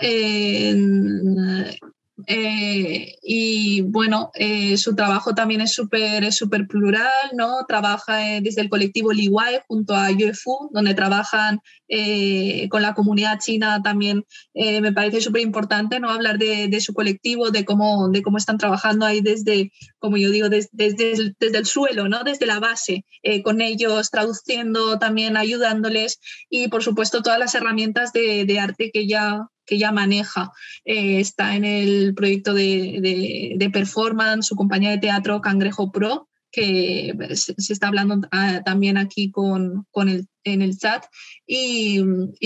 Eh, y bueno, eh, su trabajo también es súper super plural, ¿no? Trabaja eh, desde el colectivo Liwai junto a UFU, donde trabajan con la comunidad china también. me parece súper importante, ¿no? Hablar de, de, su colectivo, de cómo, de cómo están trabajando ahí desde, como yo digo, desde, desde, el suelo, ¿no? Desde la base, con ellos, traduciendo, también ayudándoles y, por supuesto, todas las herramientas de arte que ya que ya maneja. Eh, está en el proyecto de, performance, su compañía de teatro Cangrejo Pro, que se está hablando ah, también aquí con, el, en el chat. Y,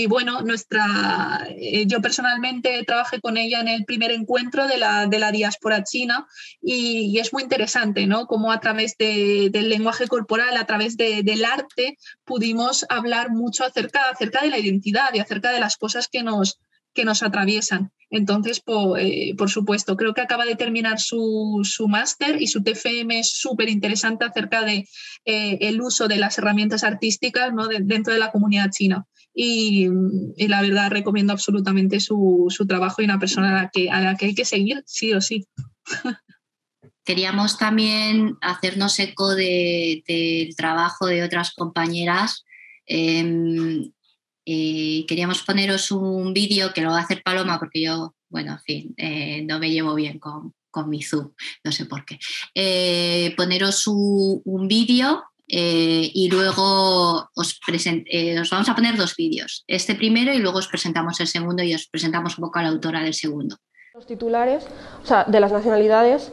bueno, nuestra, eh, yo personalmente trabajé con ella en el primer encuentro de la, de la diáspora china y, es muy interesante, ¿no? Cómo a través del lenguaje corporal, a través del arte, pudimos hablar mucho acerca, acerca de la identidad y acerca de las cosas que nos, que nos atraviesan. Entonces, eh, por, supuesto, creo que acaba de terminar su, máster y su TFM es súper interesante acerca de eh, el uso de las herramientas artísticas ¿no? dentro de la comunidad china. Y, la verdad recomiendo absolutamente su, trabajo y una persona a la, que, a la que hay que seguir, sí o sí. Queríamos también hacernos eco del trabajo de otras compañeras. Em, queríamos poneros un vídeo que lo va a hacer Paloma porque yo, bueno, en fin, eh, no me llevo bien con, con, mi Zoom, no sé por qué. Eh, poneros un, vídeo eh, y luego os, os vamos a poner dos vídeos, este primero y luego os presentamos el segundo y os presentamos un poco a la autora del segundo. Los titulares, o sea, de las nacionalidades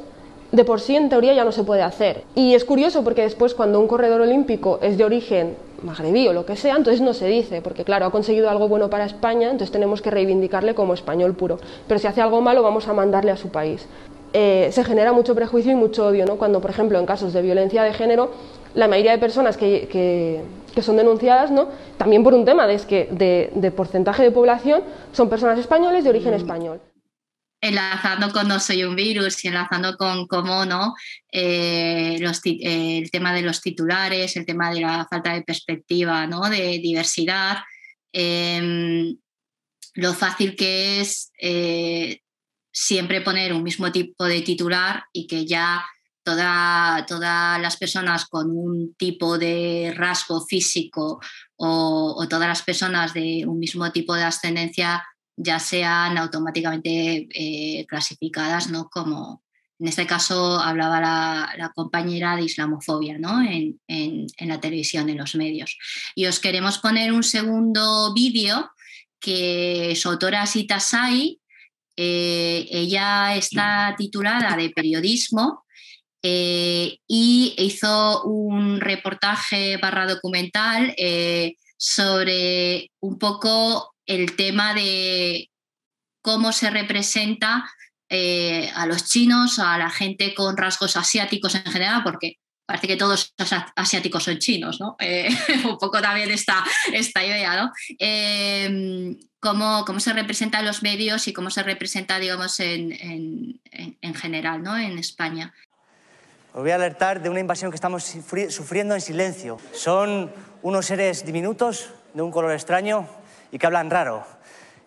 de por sí en teoría ya no se puede hacer. Y es curioso porque después cuando un corredor olímpico es de origen magrebí o lo que sea, entonces no se dice, porque claro, ha conseguido algo bueno para España, entonces tenemos que reivindicarle como español puro. Pero si hace algo malo vamos a mandarle a su país. Eh, se genera mucho prejuicio y mucho odio, ¿no? cuando por ejemplo en casos de violencia de género la mayoría de personas que, que, son denunciadas, ¿no? también por un tema de, es que de, de porcentaje de población, son personas españoles de origen mm. español enlazando con No soy un virus y enlazando con cómo no eh, el tema de los titulares, el tema de la falta de perspectiva, ¿no? de diversidad, em, lo fácil que es eh, siempre poner un mismo tipo de titular y que ya toda, todas las personas con un tipo de rasgo físico o todas las personas de un mismo tipo de ascendencia ya sean automáticamente eh, clasificadas ¿no? como, en este caso hablaba la, compañera de islamofobia ¿no? en, la televisión, en los medios. Y os queremos poner un segundo vídeo que su autora Sita Sai, eh, ella está titulada de periodismo eh, y hizo un reportaje barra documental sobre un poco el tema de cómo se representa eh, a los chinos, a la gente con rasgos asiáticos en general, porque parece que todos los asiáticos son chinos, ¿no? Eh, un poco también esta, esta idea, ¿no? Em, cómo, se representa en los medios y cómo se representa, digamos, en, general, ¿no? En España. Os voy a alertar de una invasión que estamos sufriendo en silencio. Son unos seres diminutos, de un color extraño, y que hablan raro.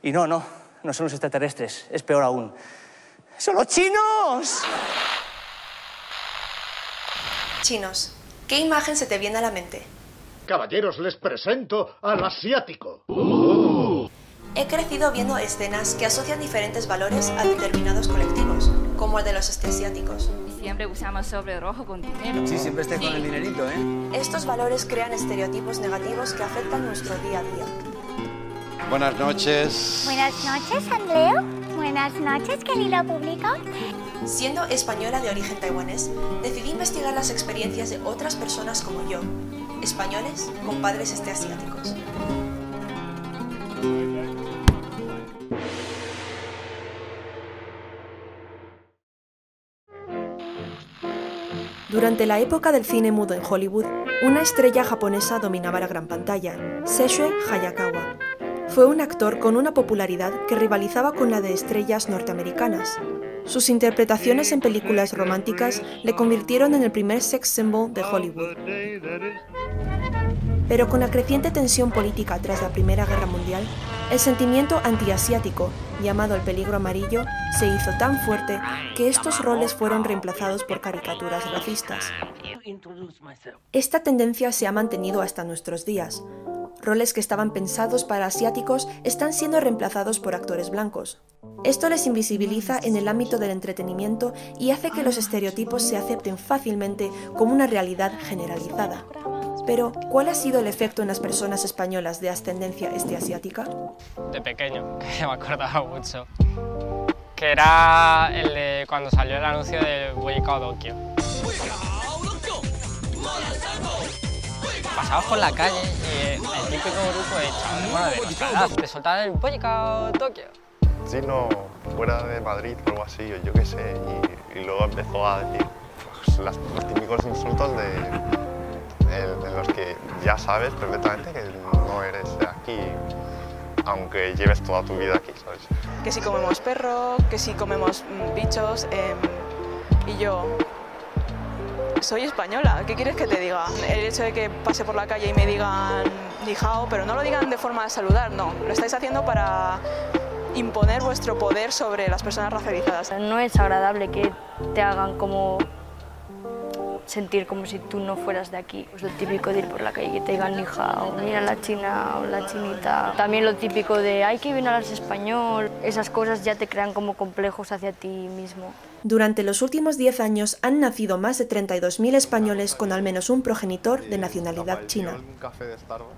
Y no, no, no son los extraterrestres, es peor aún. ¡Son los chinos! Chinos, ¿qué imagen se te viene a la mente? Caballeros, les presento al asiático. He crecido viendo escenas que asocian diferentes valores a determinados colectivos, como el de los asiáticos. Siempre usamos sobre rojo con dinero. Sí, siempre esté con el dinerito, ¿eh? Estos valores crean estereotipos negativos que afectan nuestro día a día. Buenas noches. Buenas noches, Andreo. Buenas noches, querido público. Siendo española de origen taiwanés, decidí investigar las experiencias de otras personas como yo, españoles con padres este asiáticos. Durante la época del cine mudo en Hollywood, una estrella japonesa dominaba la gran pantalla, Sessue Hayakawa, fue un actor con una popularidad que rivalizaba con la de estrellas norteamericanas. Sus interpretaciones en películas románticas le convirtieron en el primer sex symbol de Hollywood. Pero con la creciente tensión política tras la Primera Guerra Mundial, el sentimiento antiasiático, llamado el peligro amarillo, se hizo tan fuerte que estos roles fueron reemplazados por caricaturas racistas. Esta tendencia se ha mantenido hasta nuestros días, roles que estaban pensados para asiáticos están siendo reemplazados por actores blancos. Esto les invisibiliza en el ámbito del entretenimiento y hace que los estereotipos se acepten fácilmente como una realidad generalizada. Pero, ¿cuál ha sido el efecto en las personas españolas de ascendencia este asiática? De pequeño, que me acordaba mucho, que era el de cuando salió el anuncio de Boyicao Tokyo pasabas por la calle y el típico grupo de chavales, de nuestra te soltaban el Pollicao Tokio. Sí, no, fuera de Madrid o algo así, yo qué sé, y, luego empezó a decir pues, los típicos insultos de, de, los que ya sabes perfectamente que no eres de aquí, aunque lleves toda tu vida aquí, ¿sabes? Que si comemos perro, que si comemos mm, bichos, eh, y yo, soy española, ¿qué quieres que te diga? El hecho de que pase por la calle y me digan Nijao, pero no lo digan de forma de saludar, no, lo estáis haciendo para imponer vuestro poder sobre las personas racializadas. No es agradable que te hagan como sentir como si tú no fueras de aquí. Pues lo típico de ir por la calle que te digan hija o mira la china o la chinita. También lo típico de hay que bien hablar español. Esas cosas ya te crean como complejos hacia ti mismo. Durante los últimos 10 años han nacido más de 32.000 españoles con al menos un progenitor de nacionalidad china.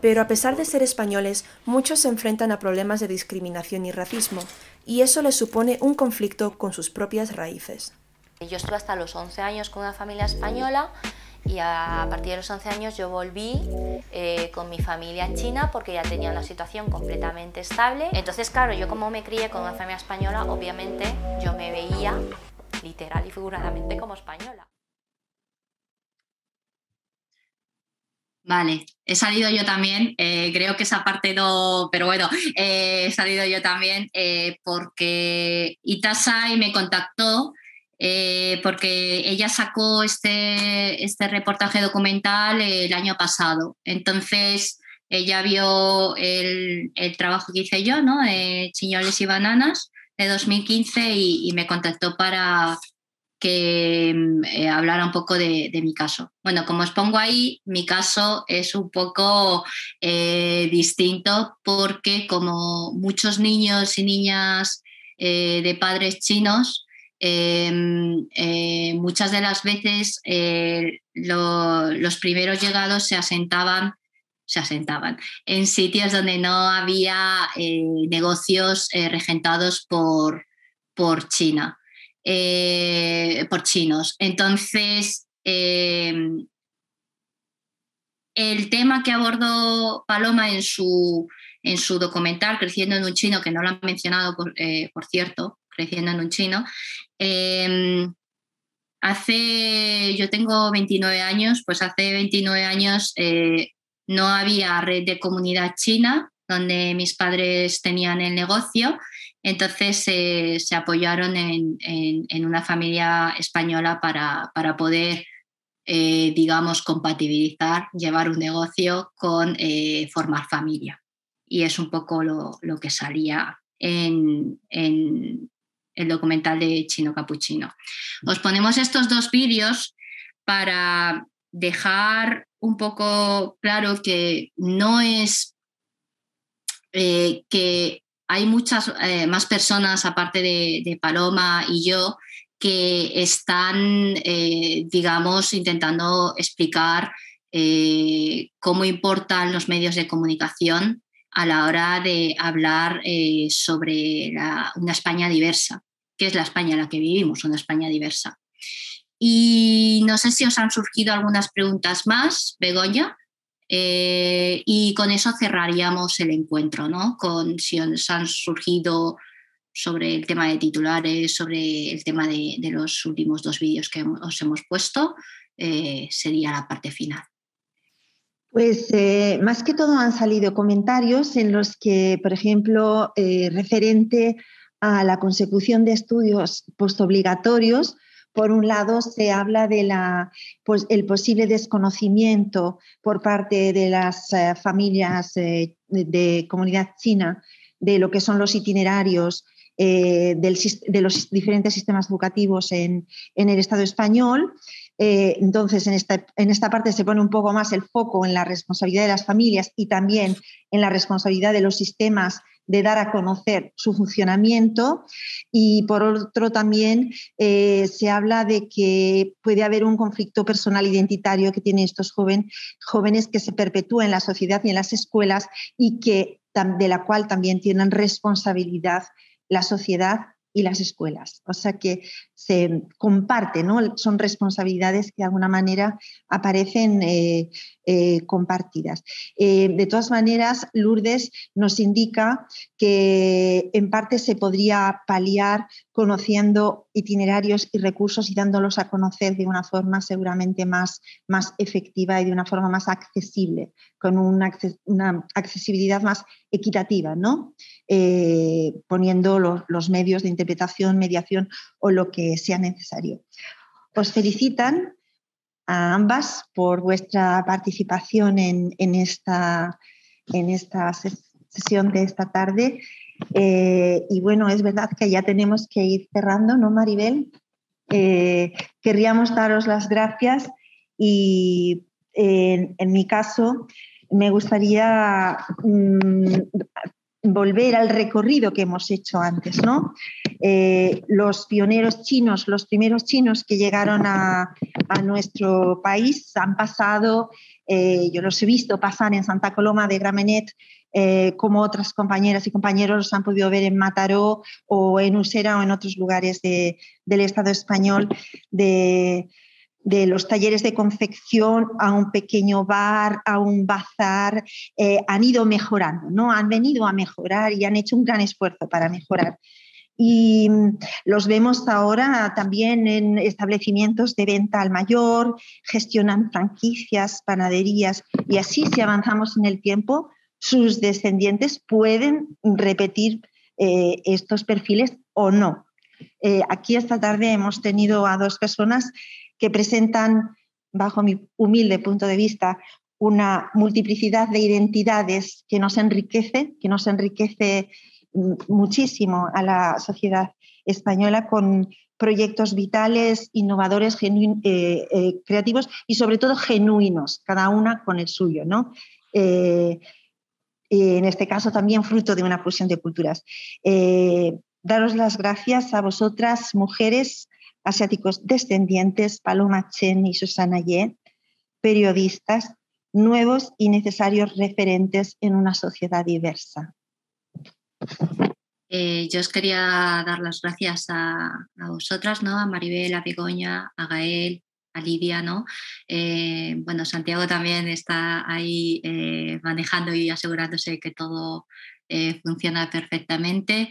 Pero a pesar de ser españoles, muchos se enfrentan a problemas de discriminación y racismo, y eso les supone un conflicto con sus propias raíces. Yo estuve hasta los 11 años con una familia española y a partir de los 11 años yo volví eh, con mi familia China porque ya tenía una situación completamente estable. Entonces, claro, yo como me crié con una familia española, obviamente yo me veía literal y figuradamente como española. Vale, he salido yo también, eh, creo que esa parte no, pero bueno, eh, he salido yo también porque Itasai me contactó eh, porque ella sacó este, este reportaje documental el año pasado. Entonces, ella vio el, trabajo que hice yo, ¿no? Chiñoles y Bananas de 2015 y, me contactó para que mm, eh, hablara un poco de, mi caso. Bueno, como os pongo ahí, mi caso es un poco eh, distinto porque como muchos niños y niñas de padres chinos, eh, muchas de las veces eh, los primeros llegados se asentaban, se asentaban en sitios donde no había eh, negocios regentados por, por China, por chinos. Entonces, em, el tema que abordó Paloma en su, en su documental Creciendo en un chino, que no lo han mencionado, por, por cierto, creciendo en un chino. Em, hace, yo tengo 29 años, pues hace 29 años eh, no había red de comunidad china donde mis padres tenían el negocio, entonces eh, se apoyaron en, una familia española para, poder, eh, digamos, compatibilizar, llevar un negocio con formar familia. Y es un poco lo, que salía en, el documental de Chino Capuchino. Os ponemos estos dos vídeos para dejar un poco claro que no es eh, que hay muchas eh, más personas aparte de, Paloma y yo que están, eh, digamos, intentando explicar cómo importan los medios de comunicación a la hora de hablar sobre una España diversa, que es la España en la que vivimos, una España diversa. Y no sé si os han surgido algunas preguntas más, Begoña, eh, y con eso cerraríamos el encuentro, ¿no? Con si os han surgido sobre el tema de titulares, sobre el tema de, los últimos dos vídeos que os hemos puesto, eh, sería la parte final. Pues eh, más que todo han salido comentarios en los que, por ejemplo, referente a la consecución de estudios postobligatorios, por un lado se habla de la, pues, posible desconocimiento por parte de las eh, familias de, comunidad china de lo que son los itinerarios de los diferentes sistemas educativos en, en el Estado español. Eh, entonces, en esta, en esta parte se pone un poco más el foco en la responsabilidad de las familias y también en la responsabilidad de los sistemas de dar a conocer su funcionamiento. Y por otro también eh, se habla de que puede haber un conflicto personal identitario que tienen estos jóvenes que se perpetúa en la sociedad y en las escuelas y que de la cual también tienen responsabilidad la sociedad y las escuelas. O sea que se comparten, ¿no? son responsabilidades que de alguna manera aparecen eh, eh, compartidas. Eh, de todas maneras, Lourdes nos indica que en parte se podría paliar conociendo itinerarios y recursos y dándolos a conocer de una forma seguramente más, más efectiva y de una forma más accesible, con una, accesibilidad más equitativa, ¿no? Poniendo los medios de interpretación, mediación o lo que sea necesario. Os felicitan a ambas por vuestra participación en, esta, en esta sesión de esta tarde. Eh, y bueno, es verdad que ya tenemos que ir cerrando, ¿no, Maribel? Eh, querríamos daros las gracias y en mi caso me gustaría mm, volver al recorrido que hemos hecho antes, ¿no? Eh, los pioneros chinos, los primeros chinos que llegaron a, nuestro país han pasado, eh, yo los he visto pasar en Santa Coloma de Gramenet eh, como otras compañeras y compañeros han podido ver en Mataró o en Usera o en otros lugares del Estado español, de, los talleres de confección a un pequeño bar, a un bazar, eh, han ido mejorando, ¿no? Han venido a mejorar y han hecho un gran esfuerzo para mejorar. Y mm, los vemos ahora también en establecimientos de venta al mayor, gestionan franquicias, panaderías, y así si avanzamos en el tiempo, sus descendientes pueden repetir eh, estos perfiles o no. Eh, aquí esta tarde hemos tenido a dos personas que presentan, bajo mi humilde punto de vista, una multiplicidad de identidades que nos enriquece, que nos enriquece mm, muchísimo a la sociedad española con proyectos vitales, innovadores, eh, creativos y sobre todo genuinos, cada una con el suyo. ¿no? en este caso también fruto de una fusión de culturas. Eh, daros las gracias a vosotras, mujeres asiáticos descendientes, Paloma Chen y Susana Ye, periodistas, nuevos y necesarios referentes en una sociedad diversa. Eh, yo os quería dar las gracias a, vosotras, ¿no? a Maribel, a Begoña, a Gael, a Lidia, ¿no? Eh, bueno, Santiago también está ahí eh, manejando y asegurándose que todo funciona perfectamente.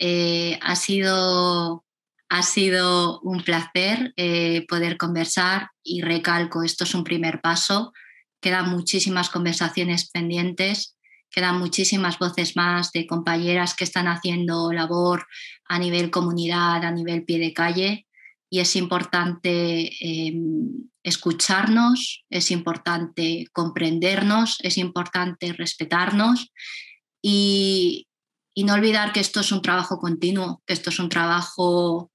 ha, sido, ha sido un placer poder conversar y recalco, esto es un primer paso, quedan muchísimas conversaciones pendientes, quedan muchísimas voces más de compañeras que están haciendo labor a nivel comunidad, a nivel pie de calle y es importante em, escucharnos, es importante comprendernos, es importante respetarnos y, no olvidar que esto es un trabajo continuo, que esto es un trabajo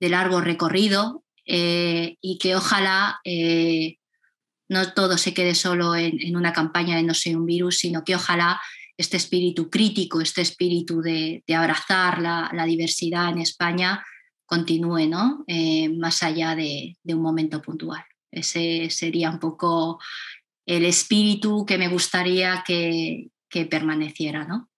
de largo recorrido eh, y que ojalá eh, no todo se quede solo en, una campaña de no soy un virus, sino que ojalá este espíritu crítico, este espíritu de, abrazar la diversidad en España, continúe ¿no? Eh, más allá de, un momento puntual. Ese sería un poco el espíritu que me gustaría que, permaneciera. ¿no?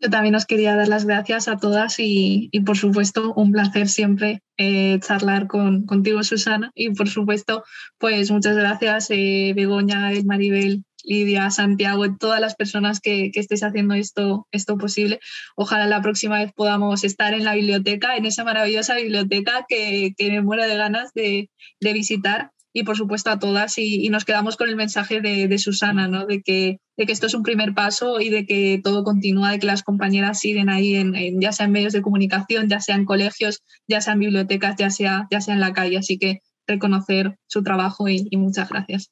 Yo también os quería dar las gracias a todas y, por supuesto un placer siempre eh, charlar con, contigo Susana y por supuesto pues muchas gracias eh, Begoña, Maribel Lidia, Santiago, todas las personas que, que estéis haciendo esto, esto posible. Ojalá la próxima vez podamos estar en la biblioteca, en esa maravillosa biblioteca que, me muero de ganas de, visitar y por supuesto a todas y, nos quedamos con el mensaje de, Susana, ¿no? de, que, de que esto es un primer paso y de que todo continúa, de que las compañeras siguen ahí, en, ya sea en medios de comunicación, ya sea en colegios, ya sea en bibliotecas, ya sea, ya sea en la calle. Así que reconocer su trabajo y muchas gracias.